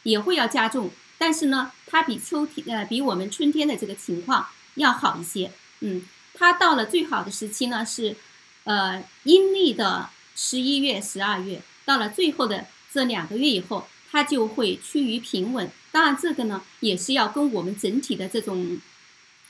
也会要加重，但是呢，它比秋天呃，比我们春天的这个情况要好一些。嗯，它到了最好的时期呢是，呃，阴历的十一月、十二月，到了最后的这两个月以后，它就会趋于平稳。当然，这个呢也是要跟我们整体的这种，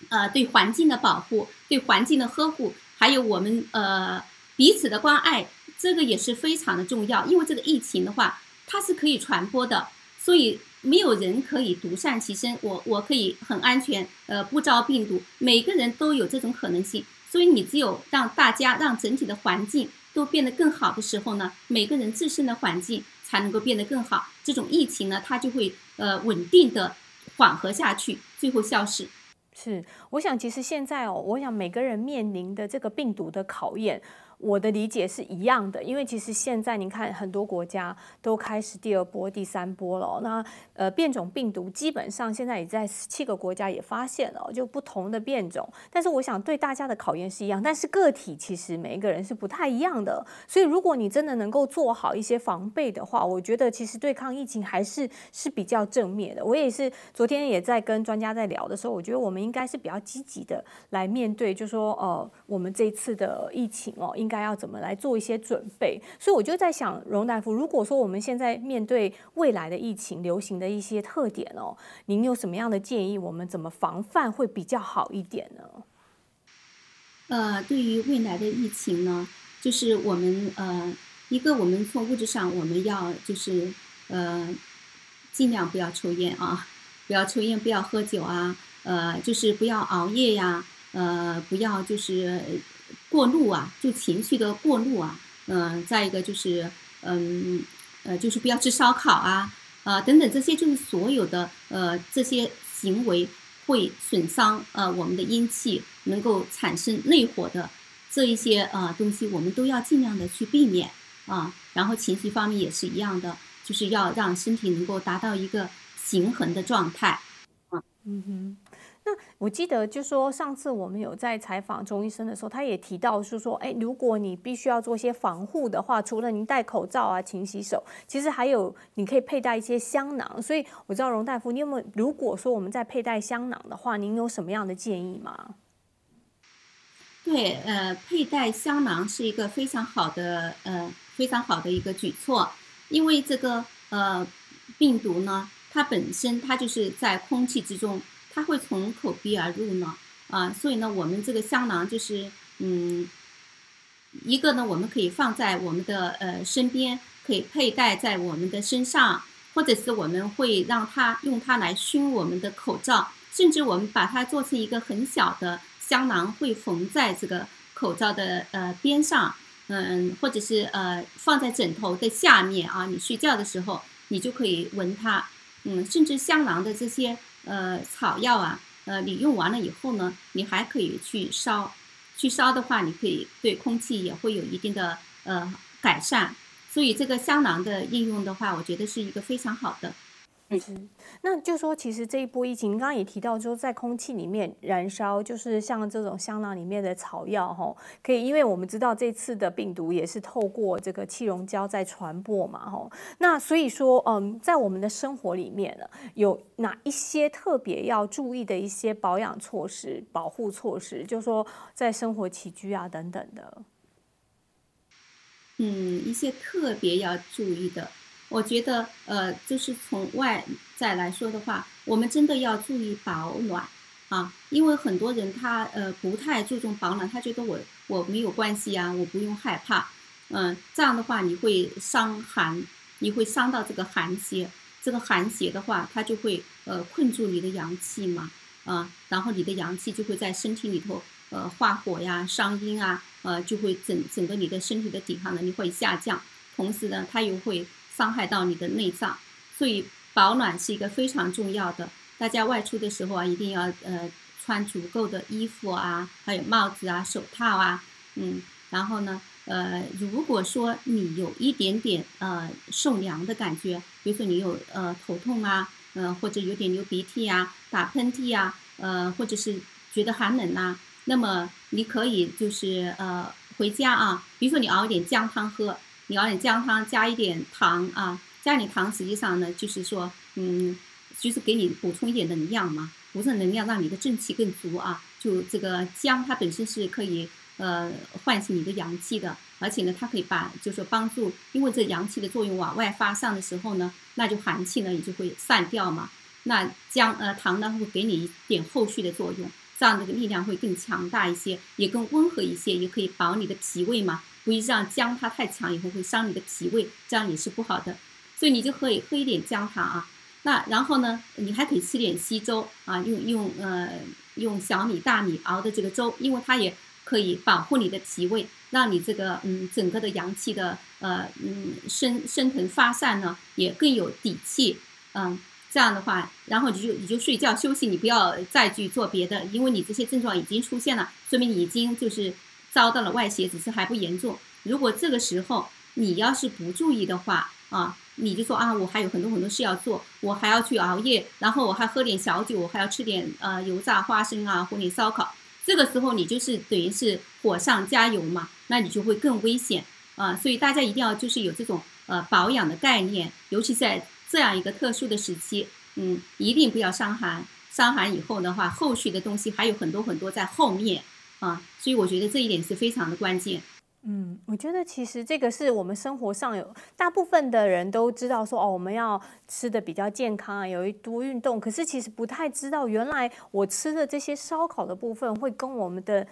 呃，对环境的保护、对环境的呵护，还有我们呃彼此的关爱。这个也是非常的重要，因为这个疫情的话，它是可以传播的，所以没有人可以独善其身。我我可以很安全，呃，不招病毒，每个人都有这种可能性。所以你只有让大家让整体的环境都变得更好的时候呢，每个人自身的环境才能够变得更好，这种疫情呢，它就会呃稳定的缓和下去，最后消失。是，我想其实现在哦，我想每个人面临的这个病毒的考验。我的理解是一样的，因为其实现在您看很多国家都开始第二波、第三波了。那呃，变种病毒基本上现在也在十七个国家也发现了，就不同的变种。但是我想对大家的考验是一样，但是个体其实每一个人是不太一样的。所以如果你真的能够做好一些防备的话，我觉得其实对抗疫情还是是比较正面的。我也是昨天也在跟专家在聊的时候，我觉得我们应该是比较积极的来面对，就说呃，我们这次的疫情哦，应。该要怎么来做一些准备？所以我就在想，荣大夫，如果说我们现在面对未来的疫情流行的一些特点哦，您有什么样的建议？我们怎么防范会比较好一点呢？呃，对于未来的疫情呢，就是我们呃，一个我们从物质上我们要就是呃，尽量不要抽烟啊，不要抽烟，不要喝酒啊，呃，就是不要熬夜呀，呃，不要就是。过路啊，就情绪的过路啊，嗯，再一个就是，嗯，呃，就是不要吃烧烤啊，啊，等等，这些就是所有的呃这些行为会损伤呃我们的阴气，能够产生内火的这一些呃东西，我们都要尽量的去避免啊。然后情绪方面也是一样的，就是要让身体能够达到一个平衡的状态啊。嗯哼。那我记得，就说上次我们有在采访钟医生的时候，他也提到是说，哎，如果你必须要做一些防护的话，除了您戴口罩啊、勤洗手，其实还有你可以佩戴一些香囊。所以我知道荣大夫，你有没有？如果说我们在佩戴香囊的话，您有什么样的建议吗？对，呃，佩戴香囊是一个非常好的，呃，非常好的一个举措，因为这个呃病毒呢，它本身它就是在空气之中。它会从口鼻而入呢，啊，所以呢，我们这个香囊就是，嗯，一个呢，我们可以放在我们的呃身边，可以佩戴在我们的身上，或者是我们会让它用它来熏我们的口罩，甚至我们把它做成一个很小的香囊，会缝在这个口罩的呃边上，嗯，或者是呃放在枕头的下面啊，你睡觉的时候你就可以闻它，嗯，甚至香囊的这些。呃，草药啊，呃，你用完了以后呢，你还可以去烧，去烧的话，你可以对空气也会有一定的呃改善。所以这个香囊的应用的话，我觉得是一个非常好的。是，那就说其实这一波疫情，刚刚也提到，说在空气里面燃烧，就是像这种香囊里面的草药，哈，可以，因为我们知道这次的病毒也是透过这个气溶胶在传播嘛，哈，那所以说，嗯，在我们的生活里面呢，有哪一些特别要注意的一些保养措施、保护措施，就说在生活起居啊等等的，嗯，一些特别要注意的。我觉得，呃，就是从外在来说的话，我们真的要注意保暖啊，因为很多人他呃不太注重保暖，他觉得我我没有关系啊，我不用害怕，嗯，这样的话你会伤寒，你会伤到这个寒邪，这个寒邪的话，它就会呃困住你的阳气嘛，啊，然后你的阳气就会在身体里头呃化火呀、伤阴啊，呃，就会整整个你的身体的抵抗能力会下降，同时呢，它又会。伤害到你的内脏，所以保暖是一个非常重要的。大家外出的时候啊，一定要呃穿足够的衣服啊，还有帽子啊、手套啊，嗯，然后呢，呃，如果说你有一点点呃受凉的感觉，比如说你有呃头痛啊，呃或者有点流鼻涕啊、打喷嚏啊，呃或者是觉得寒冷呐，那么你可以就是呃回家啊，比如说你熬一点姜汤喝。你熬点姜汤，加一点糖啊，加点糖，实际上呢，就是说，嗯，就是给你补充一点能量嘛，补充能量，让你的正气更足啊。就这个姜，它本身是可以呃唤醒你的阳气的，而且呢，它可以把就是帮助，因为这阳气的作用往外发散的时候呢，那就寒气呢也就会散掉嘛。那姜呃糖呢会给你一点后续的作用，这样这个力量会更强大一些，也更温和一些，也可以保你的脾胃嘛。不宜让姜它太强，以后会伤你的脾胃，这样也是不好的。所以你就可以喝一点姜汤啊。那然后呢，你还可以吃点稀粥啊，用用呃用小米、大米熬的这个粥，因为它也可以保护你的脾胃，让你这个嗯整个的阳气的呃嗯升升腾发散呢，也更有底气。嗯，这样的话，然后你就你就睡觉休息，你不要再去做别的，因为你这些症状已经出现了，说明你已经就是。遭到了外邪，只是还不严重。如果这个时候你要是不注意的话啊，你就说啊，我还有很多很多事要做，我还要去熬夜，然后我还喝点小酒，我还要吃点呃油炸花生啊，或者烧烤。这个时候你就是等于是火上加油嘛，那你就会更危险啊。所以大家一定要就是有这种呃保养的概念，尤其在这样一个特殊的时期，嗯，一定不要伤寒。伤寒以后的话，后续的东西还有很多很多在后面。啊，所以我觉得这一点是非常的关键。嗯，我觉得其实这个是我们生活上有大部分的人都知道说哦，我们要吃的比较健康啊，有一多运动。可是其实不太知道，原来我吃的这些烧烤的部分会跟我们的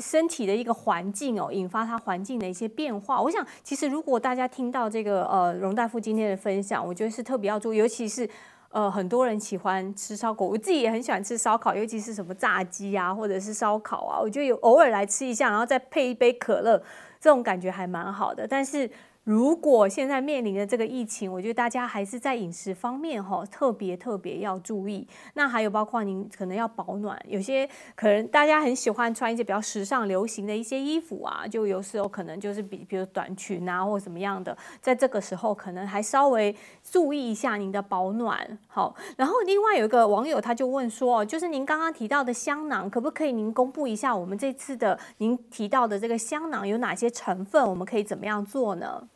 身体的一个环境哦，引发它环境的一些变化。我想，其实如果大家听到这个呃荣大夫今天的分享，我觉得是特别要注意，尤其是。呃，很多人喜欢吃烧烤，我自己也很喜欢吃烧烤，尤其是什么炸鸡啊，或者是烧烤啊，我就有偶尔来吃一下，然后再配一杯可乐，这种感觉还蛮好的。但是。如果现在面临的这个疫情，我觉得大家还是在饮食方面哈，特别特别要注意。那还有包括您可能要保暖，有些可能大家很喜欢穿一些比较时尚流行的一些衣服啊，就有时候可能就是比比如短裙啊或怎么样的，在这个时候可能还稍微注意一下您的保暖。好，然后另外有一个网友他就问说，就是您刚刚提到的香囊，可不可以您公布一下我们这次的您提到的这个香囊有哪些成分，我们可以怎么样做呢？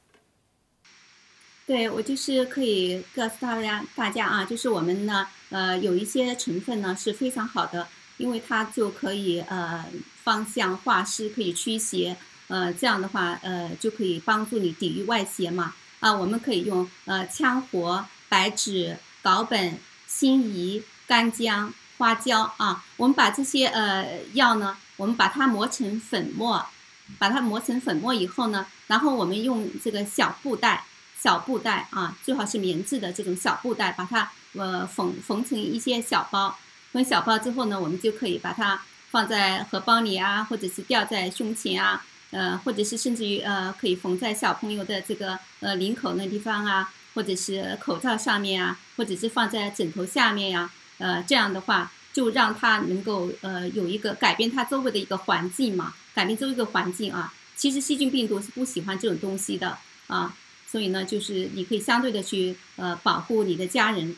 对我就是可以告诉大家，大家啊，就是我们呢，呃，有一些成分呢是非常好的，因为它就可以呃芳香化湿，可以驱邪，呃，这样的话呃就可以帮助你抵御外邪嘛。啊，我们可以用呃羌活、白芷、藁本、辛夷、干姜、花椒啊，我们把这些呃药呢，我们把它磨成粉末，把它磨成粉末以后呢，然后我们用这个小布袋。小布袋啊，最好是棉质的这种小布袋，把它呃缝缝成一些小包，缝小包之后呢，我们就可以把它放在荷包里啊，或者是吊在胸前啊，呃，或者是甚至于呃，可以缝在小朋友的这个呃领口那地方啊，或者是口罩上面啊，或者是放在枕头下面呀，呃，这样的话就让它能够呃有一个改变它周围的一个环境嘛，改变周围一个环境啊。其实细菌病毒是不喜欢这种东西的啊。所以呢，就是你可以相对的去呃保护你的家人。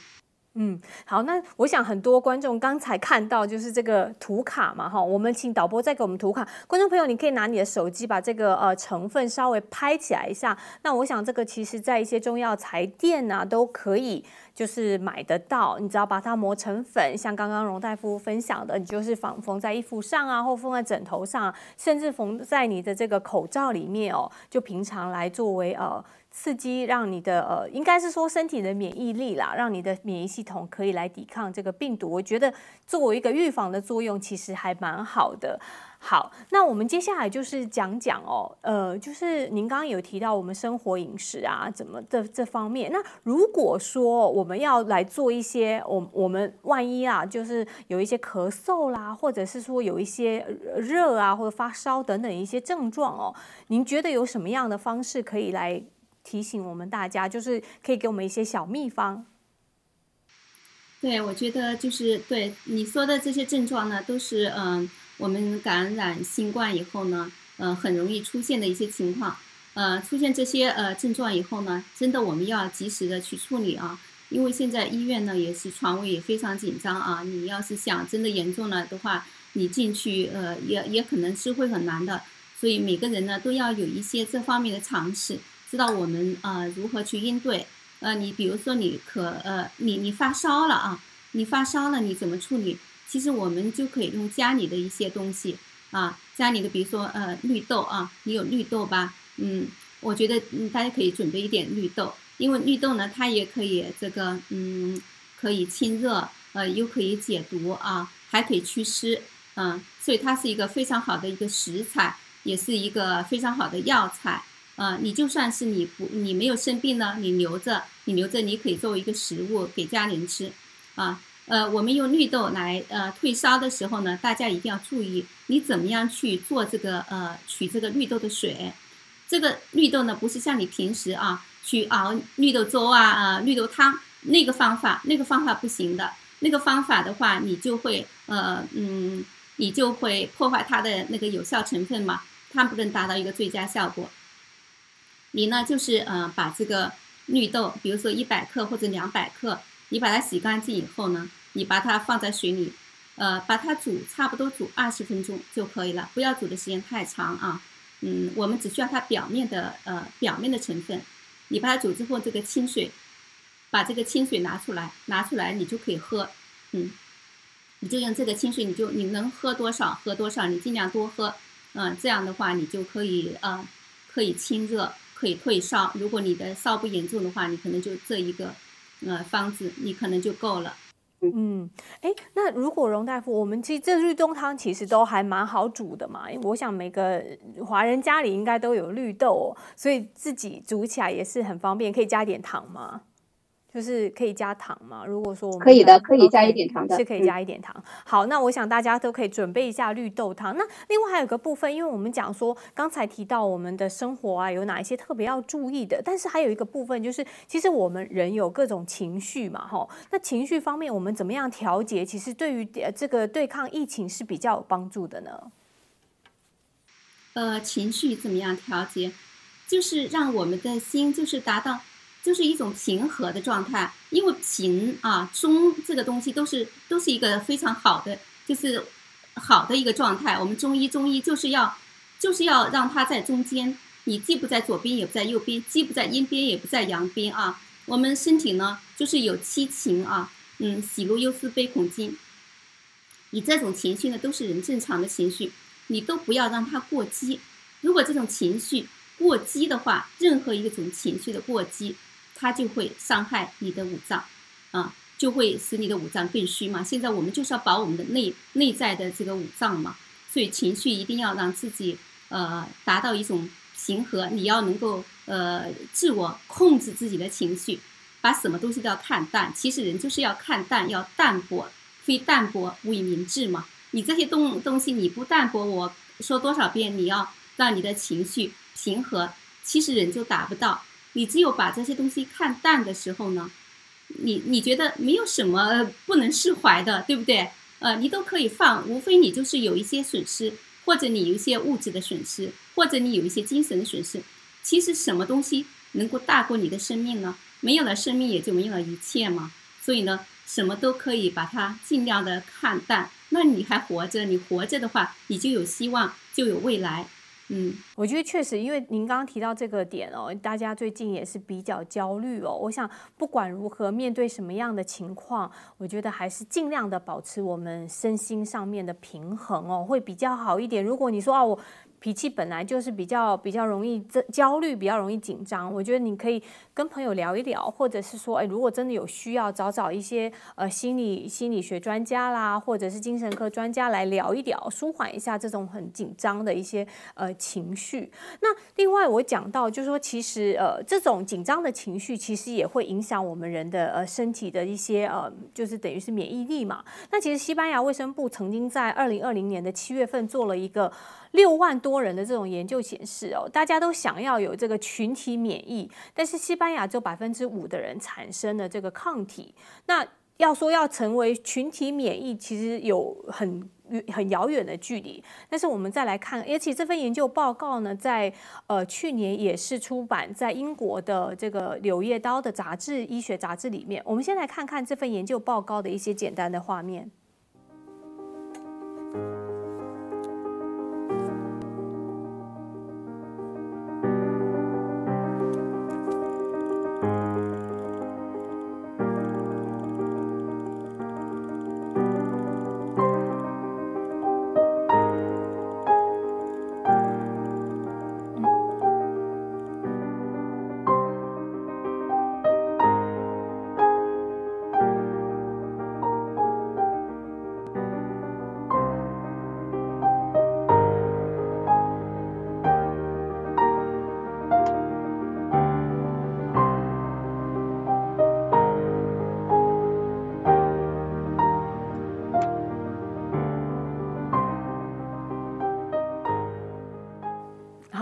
嗯，好，那我想很多观众刚才看到就是这个图卡嘛，哈，我们请导播再给我们图卡。观众朋友，你可以拿你的手机把这个呃成分稍微拍起来一下。那我想这个其实在一些中药材店啊都可以就是买得到，你只要把它磨成粉，像刚刚荣大夫分享的，你就是缝缝在衣服上啊，或缝在枕头上，甚至缝在你的这个口罩里面哦，就平常来作为呃。刺激让你的呃，应该是说身体的免疫力啦，让你的免疫系统可以来抵抗这个病毒。我觉得作为一个预防的作用，其实还蛮好的。好，那我们接下来就是讲讲哦，呃，就是您刚刚有提到我们生活饮食啊，怎么的这方面。那如果说我们要来做一些，我我们万一啊，就是有一些咳嗽啦，或者是说有一些热啊，或者发烧等等一些症状哦，您觉得有什么样的方式可以来？提醒我们大家，就是可以给我们一些小秘方。对，我觉得就是对你说的这些症状呢，都是嗯，我们感染新冠以后呢，呃，很容易出现的一些情况。呃，出现这些呃症状以后呢，真的我们要及时的去处理啊，因为现在医院呢也是床位也非常紧张啊。你要是想真的严重了的话，你进去呃也也可能是会很难的。所以每个人呢都要有一些这方面的常识。知道我们呃如何去应对？呃，你比如说你可呃你你发烧了啊，你发烧了你怎么处理？其实我们就可以用家里的一些东西啊，家里的比如说呃绿豆啊，你有绿豆吧？嗯，我觉得嗯大家可以准备一点绿豆，因为绿豆呢它也可以这个嗯可以清热，呃又可以解毒啊，还可以祛湿，嗯，所以它是一个非常好的一个食材，也是一个非常好的药材。啊，你就算是你不你没有生病呢，你留着，你留着，你可以作为一个食物给家人吃，啊，呃，我们用绿豆来呃退烧的时候呢，大家一定要注意，你怎么样去做这个呃取这个绿豆的水，这个绿豆呢不是像你平时啊去熬绿豆粥啊啊绿豆汤那个方法，那个方法不行的，那个方法的话你就会呃嗯你就会破坏它的那个有效成分嘛，它不能达到一个最佳效果。你呢，就是呃，把这个绿豆，比如说一百克或者两百克，你把它洗干净以后呢，你把它放在水里，呃，把它煮差不多煮二十分钟就可以了，不要煮的时间太长啊。嗯，我们只需要它表面的呃表面的成分。你把它煮之后，这个清水，把这个清水拿出来，拿出来你就可以喝。嗯，你就用这个清水，你就你能喝多少喝多少，你尽量多喝。嗯，这样的话你就可以呃可以清热。可以退烧。如果你的烧不严重的话，你可能就这一个，呃，方子，你可能就够了。嗯，哎，那如果荣大夫，我们其实这绿豆汤其实都还蛮好煮的嘛。我想每个华人家里应该都有绿豆，所以自己煮起来也是很方便。可以加点糖吗？就是可以加糖吗？如果说我们可以的，可以加一点糖的，是可以加一点糖。好，那我想大家都可以准备一下绿豆汤。那另外还有个部分，因为我们讲说刚才提到我们的生活啊，有哪一些特别要注意的？但是还有一个部分就是，其实我们人有各种情绪嘛，哈。那情绪方面，我们怎么样调节？其实对于这个对抗疫情是比较有帮助的呢。呃，情绪怎么样调节？就是让我们的心就是达到。就是一种平和的状态，因为平啊中这个东西都是都是一个非常好的，就是好的一个状态。我们中医中医就是要就是要让它在中间，你既不在左边也不在右边，既不在阴边也不在阳边啊。我们身体呢就是有七情啊，嗯，喜怒忧思悲恐惊，你这种情绪呢都是人正常的情绪，你都不要让它过激。如果这种情绪过激的话，任何一种情绪的过激。它就会伤害你的五脏，啊，就会使你的五脏更虚嘛。现在我们就是要保我们的内内在的这个五脏嘛，所以情绪一定要让自己呃达到一种平和。你要能够呃自我控制自己的情绪，把什么东西都要看淡。其实人就是要看淡，要淡泊，非淡泊无以明志嘛。你这些东东西你不淡泊，我说多少遍，你要让你的情绪平和，其实人就达不到。你只有把这些东西看淡的时候呢，你你觉得没有什么不能释怀的，对不对？呃，你都可以放，无非你就是有一些损失，或者你有一些物质的损失，或者你有一些精神的损失。其实什么东西能够大过你的生命呢？没有了生命，也就没有了一切嘛。所以呢，什么都可以把它尽量的看淡。那你还活着，你活着的话，你就有希望，就有未来。嗯，我觉得确实，因为您刚刚提到这个点哦，大家最近也是比较焦虑哦。我想不管如何面对什么样的情况，我觉得还是尽量的保持我们身心上面的平衡哦，会比较好一点。如果你说啊，我。脾气本来就是比较比较容易焦焦虑，比较容易紧张。我觉得你可以跟朋友聊一聊，或者是说，哎，如果真的有需要，找找一些呃心理心理学专家啦，或者是精神科专家来聊一聊，舒缓一下这种很紧张的一些呃情绪。那另外我讲到，就是说，其实呃这种紧张的情绪，其实也会影响我们人的呃身体的一些呃，就是等于是免疫力嘛。那其实西班牙卫生部曾经在二零二零年的七月份做了一个。六万多人的这种研究显示哦，大家都想要有这个群体免疫，但是西班牙只有百分之五的人产生了这个抗体。那要说要成为群体免疫，其实有很很遥远的距离。但是我们再来看，而且这份研究报告呢，在呃去年也是出版在英国的这个《柳叶刀》的杂志医学杂志里面。我们先来看看这份研究报告的一些简单的画面。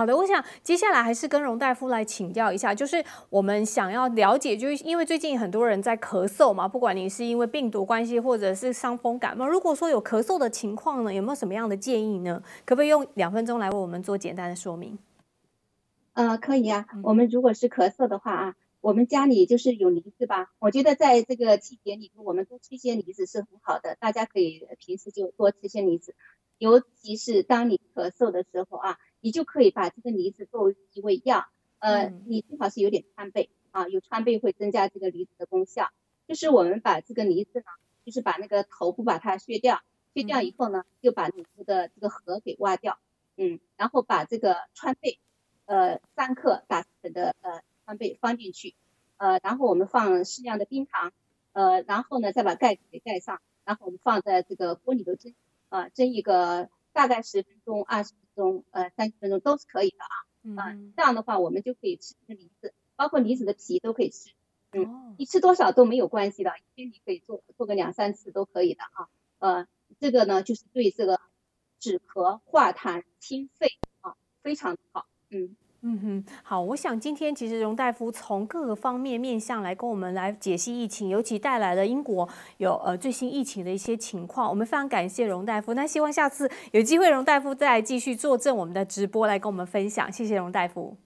好的，我想接下来还是跟荣大夫来请教一下，就是我们想要了解，就是因为最近很多人在咳嗽嘛，不管你是因为病毒关系或者是伤风感冒，如果说有咳嗽的情况呢，有没有什么样的建议呢？可不可以用两分钟来为我们做简单的说明？呃，可以啊。我们如果是咳嗽的话啊，我们家里就是有梨子吧？我觉得在这个季节里头，我们多吃一些梨子是很好的，大家可以平时就多吃些梨子，尤其是当你咳嗽的时候啊。你就可以把这个梨子作为一味药，呃，你最好是有点川贝啊，有川贝会增加这个梨子的功效。就是我们把这个梨子呢，就是把那个头部把它削掉，削掉以后呢，就把里头的这个核给挖掉，嗯，然后把这个川贝，呃，三克打成的呃川贝放进去，呃，然后我们放适量的冰糖，呃，然后呢再把盖子给盖上，然后我们放在这个锅里头蒸，啊，蒸一个大概十分钟二十。钟呃三十分钟都是可以的啊，嗯，这样的话我们就可以吃这个梨子，包括梨子的皮都可以吃，嗯，你吃多少都没有关系的，一天你可以做做个两三次都可以的啊，呃，这个呢就是对这个止咳化痰清肺啊非常好，嗯。嗯哼，好，我想今天其实荣大夫从各个方面面向来跟我们来解析疫情，尤其带来了英国有呃最新疫情的一些情况，我们非常感谢荣大夫。那希望下次有机会荣大夫再继续坐镇我们的直播来跟我们分享，谢谢荣大夫。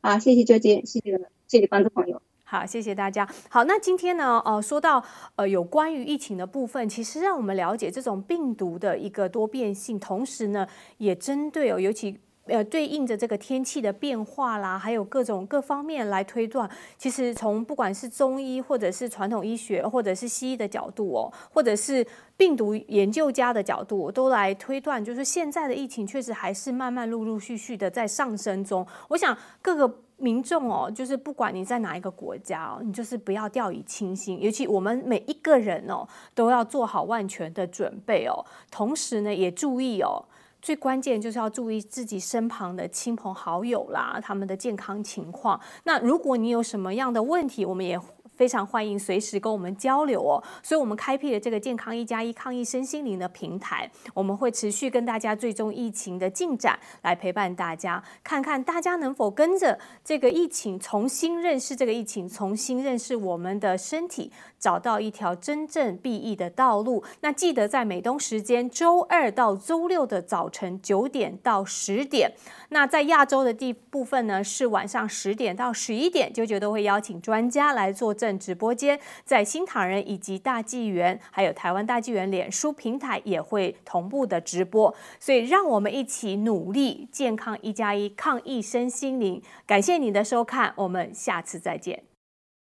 好，谢谢周姐，谢谢谢谢观众朋友。好，谢谢大家。好，那今天呢，呃，说到呃有关于疫情的部分，其实让我们了解这种病毒的一个多变性，同时呢，也针对哦，尤其。呃，对应着这个天气的变化啦，还有各种各方面来推断。其实从不管是中医，或者是传统医学，或者是西医的角度哦，或者是病毒研究家的角度，都来推断，就是现在的疫情确实还是慢慢陆陆续续的在上升中。我想各个民众哦，就是不管你在哪一个国家哦，你就是不要掉以轻心，尤其我们每一个人哦，都要做好万全的准备哦。同时呢，也注意哦。最关键就是要注意自己身旁的亲朋好友啦，他们的健康情况。那如果你有什么样的问题，我们也非常欢迎随时跟我们交流哦。所以，我们开辟了这个健康一加一抗疫身心灵的平台，我们会持续跟大家追踪疫情的进展，来陪伴大家，看看大家能否跟着这个疫情重新认识这个疫情，重新认识我们的身体，找到一条真正避疫的道路。那记得在美东时间周二到周六的早晨九点到十点，那在亚洲的地部分呢是晚上十点到十一点，就觉得会邀请专家来坐镇直播间，在新唐人以及大纪元，还有台湾大纪元脸书平台也会同步的直播，所以让我们一起努力，健康一加一，抗疫身心灵。感谢您的收看，我们下次再见。